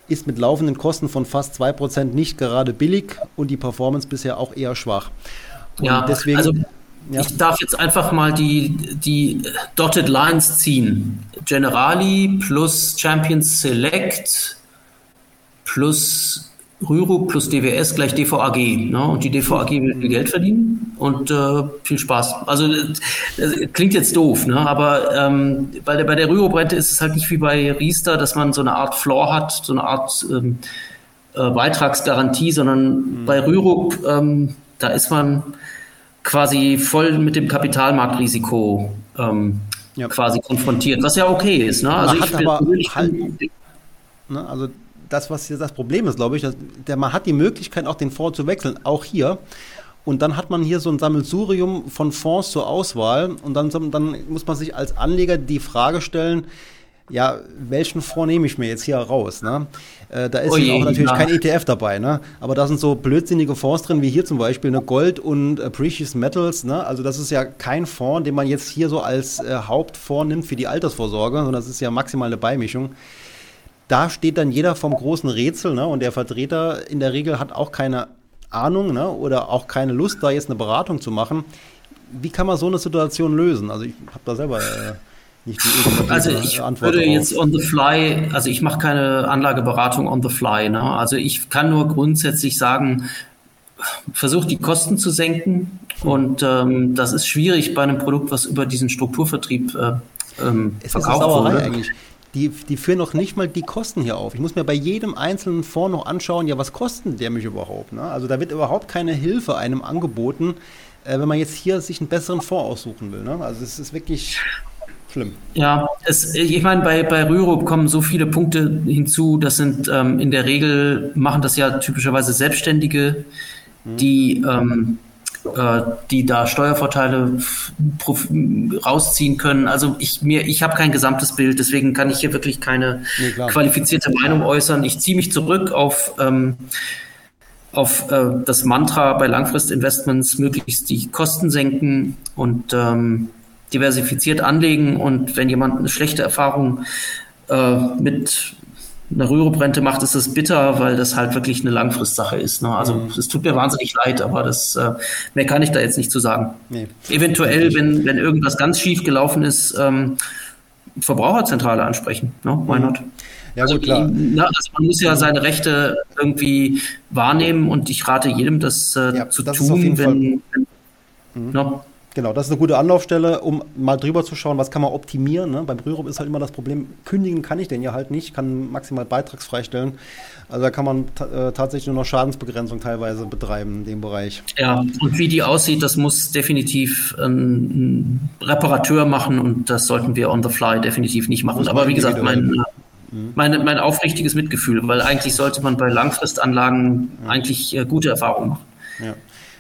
Ist mit laufenden Kosten von fast 2% nicht gerade billig und die Performance bisher auch eher schwach. Und ja, deswegen, also ja. ich darf jetzt einfach mal die, die Dotted Lines ziehen. Generali plus Champions Select plus Rürup plus DWS gleich DVAG. Ne? Und die DVAG will viel Geld verdienen und äh, viel Spaß. Also das klingt jetzt doof, ne? aber ähm, bei der, bei der Rürup-Rente ist es halt nicht wie bei Riester, dass man so eine Art Floor hat, so eine Art ähm, äh, Beitragsgarantie, sondern mhm. bei Rürup, ähm, da ist man quasi voll mit dem Kapitalmarktrisiko ähm, ja. quasi konfrontiert, was ja okay ist. Ne? Also man ich, aber halt, ne, also das, was hier das Problem ist, glaube ich, dass, der, man hat die Möglichkeit, auch den Fonds zu wechseln, auch hier. Und dann hat man hier so ein Sammelsurium von Fonds zur Auswahl. Und dann, dann muss man sich als Anleger die Frage stellen, ja, welchen Fonds nehme ich mir jetzt hier raus? Ne? Äh, da ist oh je, auch natürlich ja. kein ETF dabei, ne? aber da sind so blödsinnige Fonds drin, wie hier zum Beispiel eine Gold und äh, Precious Metals. Ne? Also das ist ja kein Fonds, den man jetzt hier so als äh, Hauptfonds nimmt für die Altersvorsorge, sondern das ist ja maximal eine Beimischung. Da steht dann jeder vom großen Rätsel ne? und der Vertreter in der Regel hat auch keine Ahnung ne? oder auch keine Lust, da jetzt eine Beratung zu machen. Wie kann man so eine Situation lösen? Also ich habe da selber... Äh, nicht die Also ich Antwort würde drauf. jetzt on the fly, also ich mache keine Anlageberatung on the fly. Ne? Also ich kann nur grundsätzlich sagen, versucht die Kosten zu senken und ähm, das ist schwierig bei einem Produkt, was über diesen Strukturvertrieb äh, ähm, es verkauft ist wurde. Eigentlich. Die, die führen noch nicht mal die Kosten hier auf. Ich muss mir bei jedem einzelnen Fonds noch anschauen, ja, was kostet der mich überhaupt? Ne? Also da wird überhaupt keine Hilfe einem angeboten, äh, wenn man jetzt hier sich einen besseren Fonds aussuchen will. Ne? Also es ist wirklich schlimm. Ja, es, ich meine, bei, bei Rürup kommen so viele Punkte hinzu. Das sind ähm, in der Regel, machen das ja typischerweise Selbstständige, mhm. die, ähm, äh, die da Steuervorteile rausziehen können. Also ich, mir, ich habe kein gesamtes Bild, deswegen kann ich hier wirklich keine nee, qualifizierte Meinung äußern. Ich ziehe mich zurück auf ähm, auf äh, das Mantra bei Langfristinvestments möglichst die Kosten senken und ähm, diversifiziert anlegen und wenn jemand eine schlechte Erfahrung äh, mit einer Rürup-Rente macht, ist das bitter, weil das halt wirklich eine Langfristsache ist. Ne? Also mhm. es tut mir wahnsinnig leid, aber das äh, mehr kann ich da jetzt nicht zu sagen. Nee. Eventuell, wenn, wenn irgendwas ganz schief gelaufen ist, ähm, Verbraucherzentrale ansprechen. Ne? Why not? Ja, also, gut, klar. Na, also man muss ja seine Rechte irgendwie wahrnehmen und ich rate jedem, das äh, ja, zu das tun, wenn, wenn mhm. no, Genau, das ist eine gute Anlaufstelle, um mal drüber zu schauen, was kann man optimieren. Ne? Beim Rürup ist halt immer das Problem, kündigen kann ich den ja halt nicht, kann maximal beitragsfrei stellen. Also da kann man äh, tatsächlich nur noch Schadensbegrenzung teilweise betreiben in dem Bereich. Ja, und wie die aussieht, das muss definitiv ein Reparateur machen und das sollten wir on the fly definitiv nicht machen. Aber wie gesagt, mein, mhm. mein, mein aufrichtiges Mitgefühl, weil eigentlich sollte man bei Langfristanlagen ja. eigentlich äh, gute Erfahrungen machen. Ja.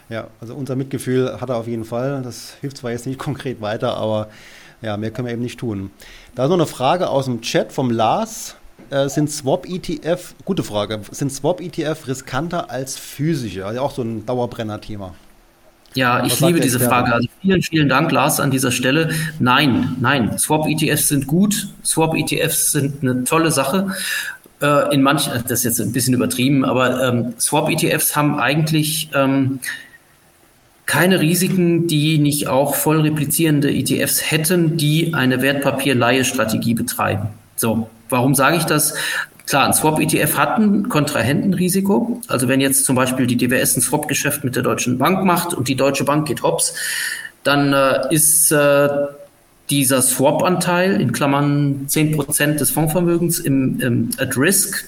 Ja, also unser Mitgefühl hat er auf jeden Fall. Das hilft zwar jetzt nicht konkret weiter, aber ja, mehr können wir eben nicht tun. Da ist noch eine Frage aus dem Chat vom Lars. Äh, sind Swap-ETF, gute Frage, sind Swap-ETF riskanter als physische? Also auch so ein Dauerbrenner-Thema. Ja, ich liebe diese Frage. Also vielen, vielen Dank, Lars, an dieser Stelle. Nein, nein, Swap-ETFs sind gut. Swap-ETFs sind eine tolle Sache. Äh, in manchen, das ist jetzt ein bisschen übertrieben, aber ähm, Swap-ETFs haben eigentlich ähm, keine Risiken, die nicht auch voll replizierende ETFs hätten, die eine Wertpapierleihe-Strategie betreiben. So, warum sage ich das? Klar, ein Swap-ETF hat ein Kontrahentenrisiko. Also wenn jetzt zum Beispiel die DWS ein Swap-Geschäft mit der Deutschen Bank macht und die Deutsche Bank geht hops, dann äh, ist äh, dieser Swap-Anteil in Klammern 10% des Fondsvermögens im, im at risk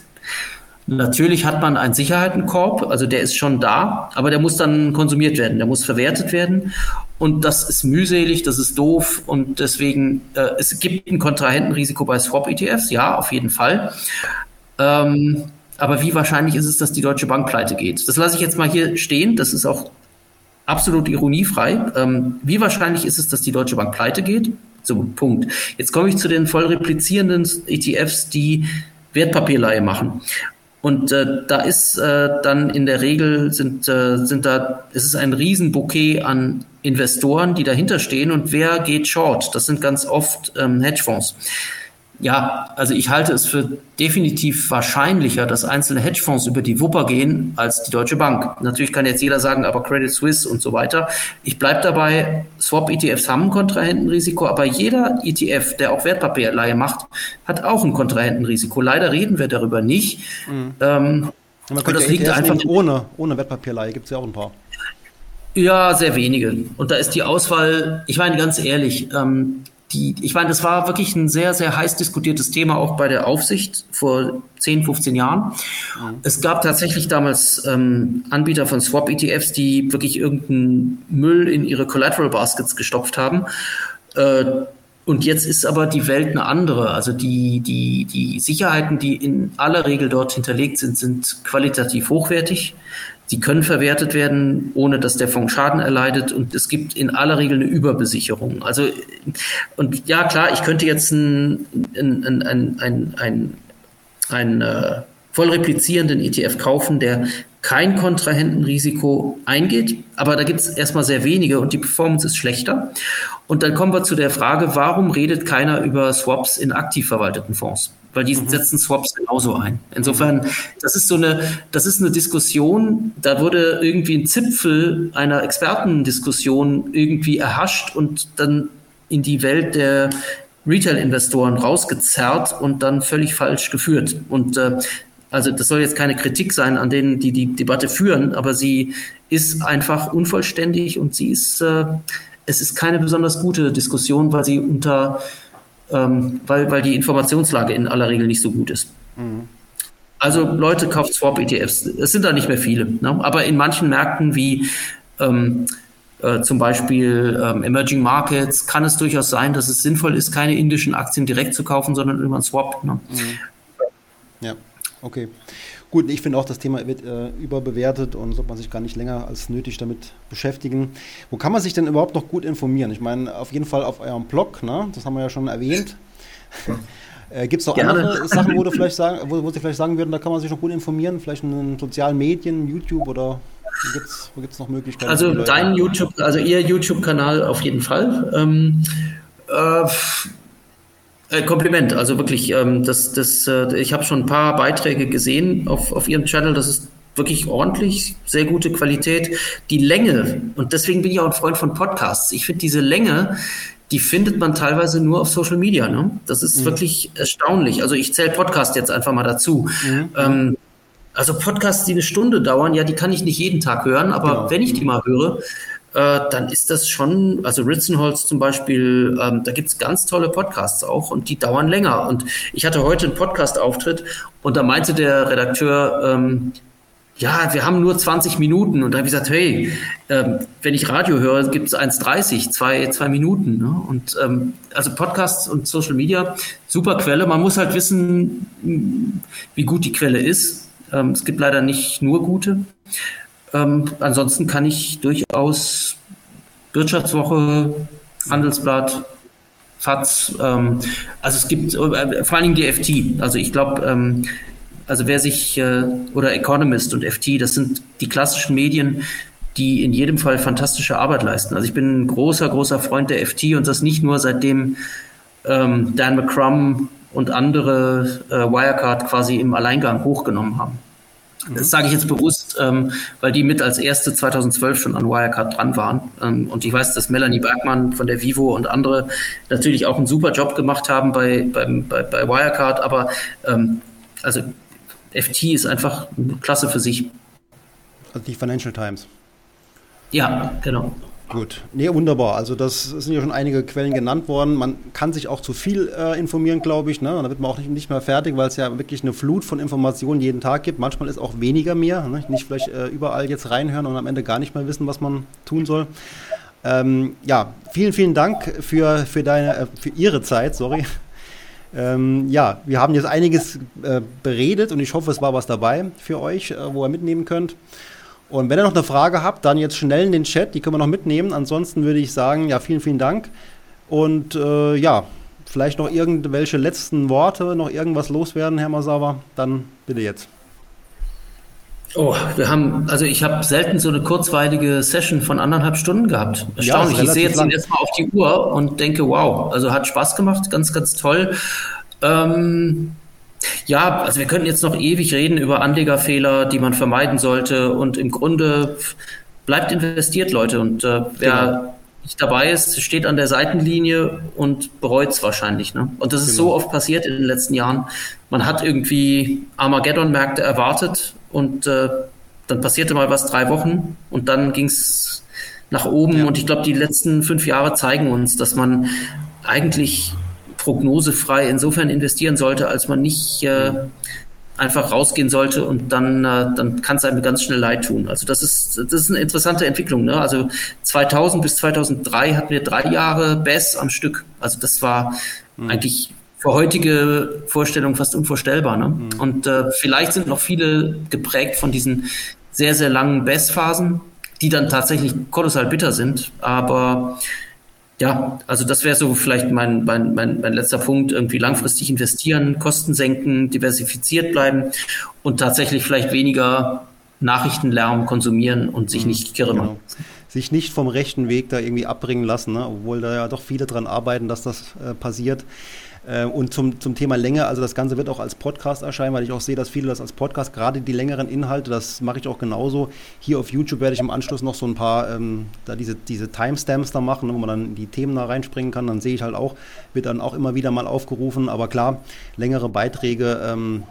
Natürlich hat man einen Sicherheitenkorb, also der ist schon da, aber der muss dann konsumiert werden, der muss verwertet werden. Und das ist mühselig, das ist doof und deswegen, äh, es gibt ein Kontrahentenrisiko bei Swap-ETFs, ja, auf jeden Fall. Ähm, aber wie wahrscheinlich ist es, dass die Deutsche Bank pleite geht? Das lasse ich jetzt mal hier stehen, das ist auch absolut ironiefrei. Ähm, wie wahrscheinlich ist es, dass die Deutsche Bank pleite geht? So, Punkt. Jetzt komme ich zu den voll replizierenden ETFs, die Wertpapierleihe machen. Und äh, da ist äh, dann in der Regel sind, äh, sind da, es ist ein Riesenbouquet an Investoren, die dahinter stehen. Und wer geht short? Das sind ganz oft ähm, Hedgefonds. Ja, also ich halte es für definitiv wahrscheinlicher, dass einzelne Hedgefonds über die Wupper gehen als die Deutsche Bank. Natürlich kann jetzt jeder sagen, aber Credit Suisse und so weiter. Ich bleibe dabei, Swap-ETFs haben ein Kontrahentenrisiko, aber jeder ETF, der auch Wertpapierleihe macht, hat auch ein Kontrahentenrisiko. Leider reden wir darüber nicht. Mhm. Ähm, man könnte das liegt einfach ohne, ohne Wertpapierleihe gibt es ja auch ein paar. Ja, sehr wenige. Und da ist die Auswahl, ich meine ganz ehrlich, ähm, die, ich meine, das war wirklich ein sehr, sehr heiß diskutiertes Thema auch bei der Aufsicht vor 10, 15 Jahren. Mhm. Es gab tatsächlich damals ähm, Anbieter von Swap-ETFs, die wirklich irgendeinen Müll in ihre Collateral Baskets gestopft haben. Äh, Und jetzt ist aber die Welt eine andere. Also die, die, die Sicherheiten, die in aller Regel dort hinterlegt sind, sind qualitativ hochwertig. Sie können verwertet werden, ohne dass der Fonds Schaden erleidet. Und es gibt in aller Regel eine Überbesicherung. Also, und ja, klar, ich könnte jetzt ein, ein, ein, ein, ein, ein, ein äh, voll replizierenden ETF kaufen, der kein Kontrahentenrisiko eingeht, aber da gibt es erstmal sehr wenige und die Performance ist schlechter. Und dann kommen wir zu der Frage, warum redet keiner über Swaps in aktiv verwalteten Fonds? Weil die mhm. setzen Swaps genauso ein. Insofern, das ist so eine, das ist eine Diskussion, da wurde irgendwie ein Zipfel einer Expertendiskussion irgendwie erhascht und dann in die Welt der Retail-Investoren rausgezerrt und dann völlig falsch geführt. Und äh, also das soll jetzt keine Kritik sein an denen, die die Debatte führen, aber sie ist einfach unvollständig und sie ist, äh, es ist keine besonders gute Diskussion, weil sie unter, ähm, weil, weil die Informationslage in aller Regel nicht so gut ist. Mhm. Also Leute kauft Swap-ETFs. Es sind da nicht mehr viele, ne? aber in manchen Märkten wie ähm, äh, zum Beispiel ähm, Emerging Markets kann es durchaus sein, dass es sinnvoll ist, keine indischen Aktien direkt zu kaufen, sondern über einen Swap. Ne? Mhm. Okay. Gut, ich finde auch, das Thema wird äh, überbewertet und sollte man sich gar nicht länger als nötig damit beschäftigen. Wo kann man sich denn überhaupt noch gut informieren? Ich meine, auf jeden Fall auf eurem Blog, ne? das haben wir ja schon erwähnt. [laughs] äh, Gibt es noch Gerne. andere Sachen, wo, du vielleicht sagen, wo, wo Sie vielleicht sagen würden, da kann man sich noch gut informieren? Vielleicht in den sozialen Medien, YouTube oder wo gibt es noch Möglichkeiten? Also dein YouTube, also Ihr YouTube-Kanal auf jeden Fall. Ähm, äh, äh, Kompliment, also wirklich, ähm, das, das, äh, ich habe schon ein paar Beiträge gesehen auf, auf Ihrem Channel, das ist wirklich ordentlich, sehr gute Qualität. Die Länge, und deswegen bin ich auch ein Freund von Podcasts, ich finde diese Länge, die findet man teilweise nur auf Social Media. Ne? Das ist mhm. wirklich erstaunlich. Also ich zähle Podcast jetzt einfach mal dazu. Mhm. Ähm, also Podcasts, die eine Stunde dauern, ja, die kann ich nicht jeden Tag hören, aber genau. wenn ich die mal höre, äh, dann ist das schon, also Ritzenholz zum Beispiel, ähm, da es ganz tolle Podcasts auch und die dauern länger. Und ich hatte heute einen Podcast-Auftritt und da meinte der Redakteur, ähm, ja, wir haben nur 20 Minuten. Und da habe ich gesagt, hey, ähm, wenn ich Radio höre, gibt es 1,30, zwei, zwei Minuten. Ne? Und ähm, also Podcasts und Social Media, super Quelle. Man muss halt wissen, wie gut die Quelle ist. Ähm, es gibt leider nicht nur gute. Ähm, ansonsten kann ich durchaus Wirtschaftswoche, Handelsblatt, FATS, ähm, also es gibt äh, vor allen Dingen die FT. Also ich glaube, ähm, also wer sich, äh, oder Economist und FT, das sind die klassischen Medien, die in jedem Fall fantastische Arbeit leisten. Also ich bin ein großer, großer Freund der FT und das nicht nur seitdem ähm, Dan McCrum und andere äh, Wirecard quasi im Alleingang hochgenommen haben. Das sage ich jetzt bewusst, ähm, weil die mit als erste 2012 schon an Wirecard dran waren. Ähm, und ich weiß, dass Melanie Bergmann von der Vivo und andere natürlich auch einen super Job gemacht haben bei, beim, bei, bei Wirecard. Aber ähm, also FT ist einfach eine Klasse für sich. Also die Financial Times. Ja, genau. Gut, nee, wunderbar. Also das sind ja schon einige Quellen genannt worden. Man kann sich auch zu viel äh, informieren, glaube ich. Ne? Und da wird man auch nicht, nicht mehr fertig, weil es ja wirklich eine Flut von Informationen jeden Tag gibt. Manchmal ist auch weniger mehr. Ne? Nicht vielleicht äh, überall jetzt reinhören und am Ende gar nicht mehr wissen, was man tun soll. Ähm, ja, vielen, vielen Dank für, für, deine, äh, für Ihre Zeit, sorry. Ähm, ja, wir haben jetzt einiges äh, beredet und ich hoffe, es war was dabei für euch, äh, wo ihr mitnehmen könnt. Und wenn ihr noch eine Frage habt, dann jetzt schnell in den Chat, die können wir noch mitnehmen. Ansonsten würde ich sagen, ja, vielen, vielen Dank. Und äh, ja, vielleicht noch irgendwelche letzten Worte, noch irgendwas loswerden, Herr Masawa, dann bitte jetzt. Oh, wir haben, also ich habe selten so eine kurzweilige Session von anderthalb Stunden gehabt. Erstaunlich. Ja, ich sehe jetzt erstmal auf die Uhr und denke, wow, also hat Spaß gemacht, ganz, ganz toll. Ähm, ja, also wir könnten jetzt noch ewig reden über Anlegerfehler, die man vermeiden sollte. Und im Grunde bleibt investiert, Leute. Und äh, wer genau. nicht dabei ist, steht an der Seitenlinie und bereut es wahrscheinlich. Ne? Und das ist genau. so oft passiert in den letzten Jahren. Man hat irgendwie Armageddon-Märkte erwartet und äh, dann passierte mal was drei Wochen und dann ging es nach oben. Ja. Und ich glaube, die letzten fünf Jahre zeigen uns, dass man eigentlich prognosefrei insofern investieren sollte, als man nicht äh, einfach rausgehen sollte und dann, äh, dann kann es einem ganz schnell leid tun. Also das ist, das ist eine interessante Entwicklung. Ne? Also 2000 bis 2003 hatten wir drei Jahre BES am Stück. Also das war mhm. eigentlich für heutige Vorstellungen fast unvorstellbar. Ne? Mhm. Und äh, vielleicht sind noch viele geprägt von diesen sehr, sehr langen BES-Phasen, die dann tatsächlich kolossal bitter sind. Aber ja, also das wäre so vielleicht mein, mein, mein, mein letzter Punkt. Irgendwie langfristig investieren, Kosten senken, diversifiziert bleiben und tatsächlich vielleicht weniger Nachrichtenlärm konsumieren und sich mhm. nicht kirre machen. Genau. Sich nicht vom rechten Weg da irgendwie abbringen lassen, ne? obwohl da ja doch viele dran arbeiten, dass das äh, passiert. Äh, und zum, zum Thema Länge, also das Ganze wird auch als Podcast erscheinen, weil ich auch sehe, dass viele das als Podcast, gerade die längeren Inhalte, das mache ich auch genauso. Hier auf YouTube werde ich im Anschluss noch so ein paar, ähm, da diese, diese Timestamps da machen, wo man dann die Themen da reinspringen kann. Dann sehe ich halt auch, wird dann auch immer wieder mal aufgerufen. Aber klar, längere Beiträge ähm,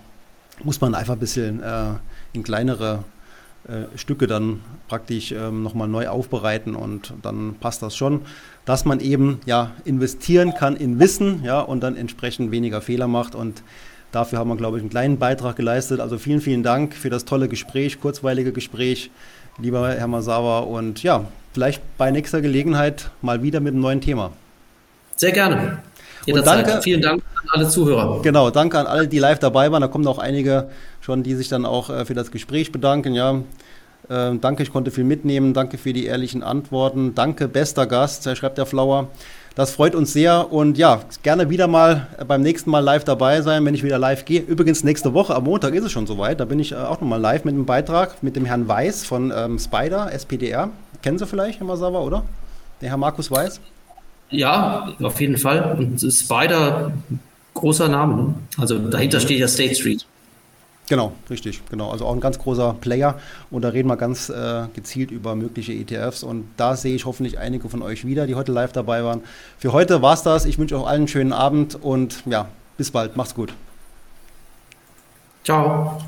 muss man einfach ein bisschen äh, in kleinere äh, Stücke dann praktisch ähm, nochmal neu aufbereiten und dann passt das schon dass man eben ja investieren kann in Wissen, ja, und dann entsprechend weniger Fehler macht und Dafür haben wir, glaube ich, einen kleinen Beitrag geleistet. Also vielen, vielen Dank für das tolle Gespräch, kurzweilige Gespräch, lieber Herr Masawa. Und ja, vielleicht bei nächster Gelegenheit mal wieder mit einem neuen Thema. Sehr gerne. Jederzeit. danke, Vielen Dank an alle Zuhörer. Genau, danke an alle, die live dabei waren. Da kommen auch einige schon, die sich dann auch äh, für das Gespräch bedanken. Ja, ähm, danke, ich konnte viel mitnehmen. Danke für die ehrlichen Antworten. Danke, bester Gast, schreibt der Flower. Das freut uns sehr und ja, gerne wieder mal beim nächsten Mal live dabei sein, wenn ich wieder live gehe. Übrigens nächste Woche am Montag ist es schon soweit. Da bin ich äh, auch nochmal live mit einem Beitrag mit dem Herrn Weiß von ähm, Spider, SPDR. Kennen Sie vielleicht, Herr Masawa, oder? Der Herr Markus Weiß? Ja, auf jeden Fall. Und Spider, großer Name. Ne? Also dahinter steht ja State Street. Genau, richtig, genau. Also auch ein ganz großer Player und da reden wir ganz äh, gezielt über mögliche ETFs und da sehe ich hoffentlich einige von euch wieder, die heute live dabei waren. Für heute war es das. Ich wünsche euch allen einen schönen Abend und ja, bis bald. Macht's gut. Ciao.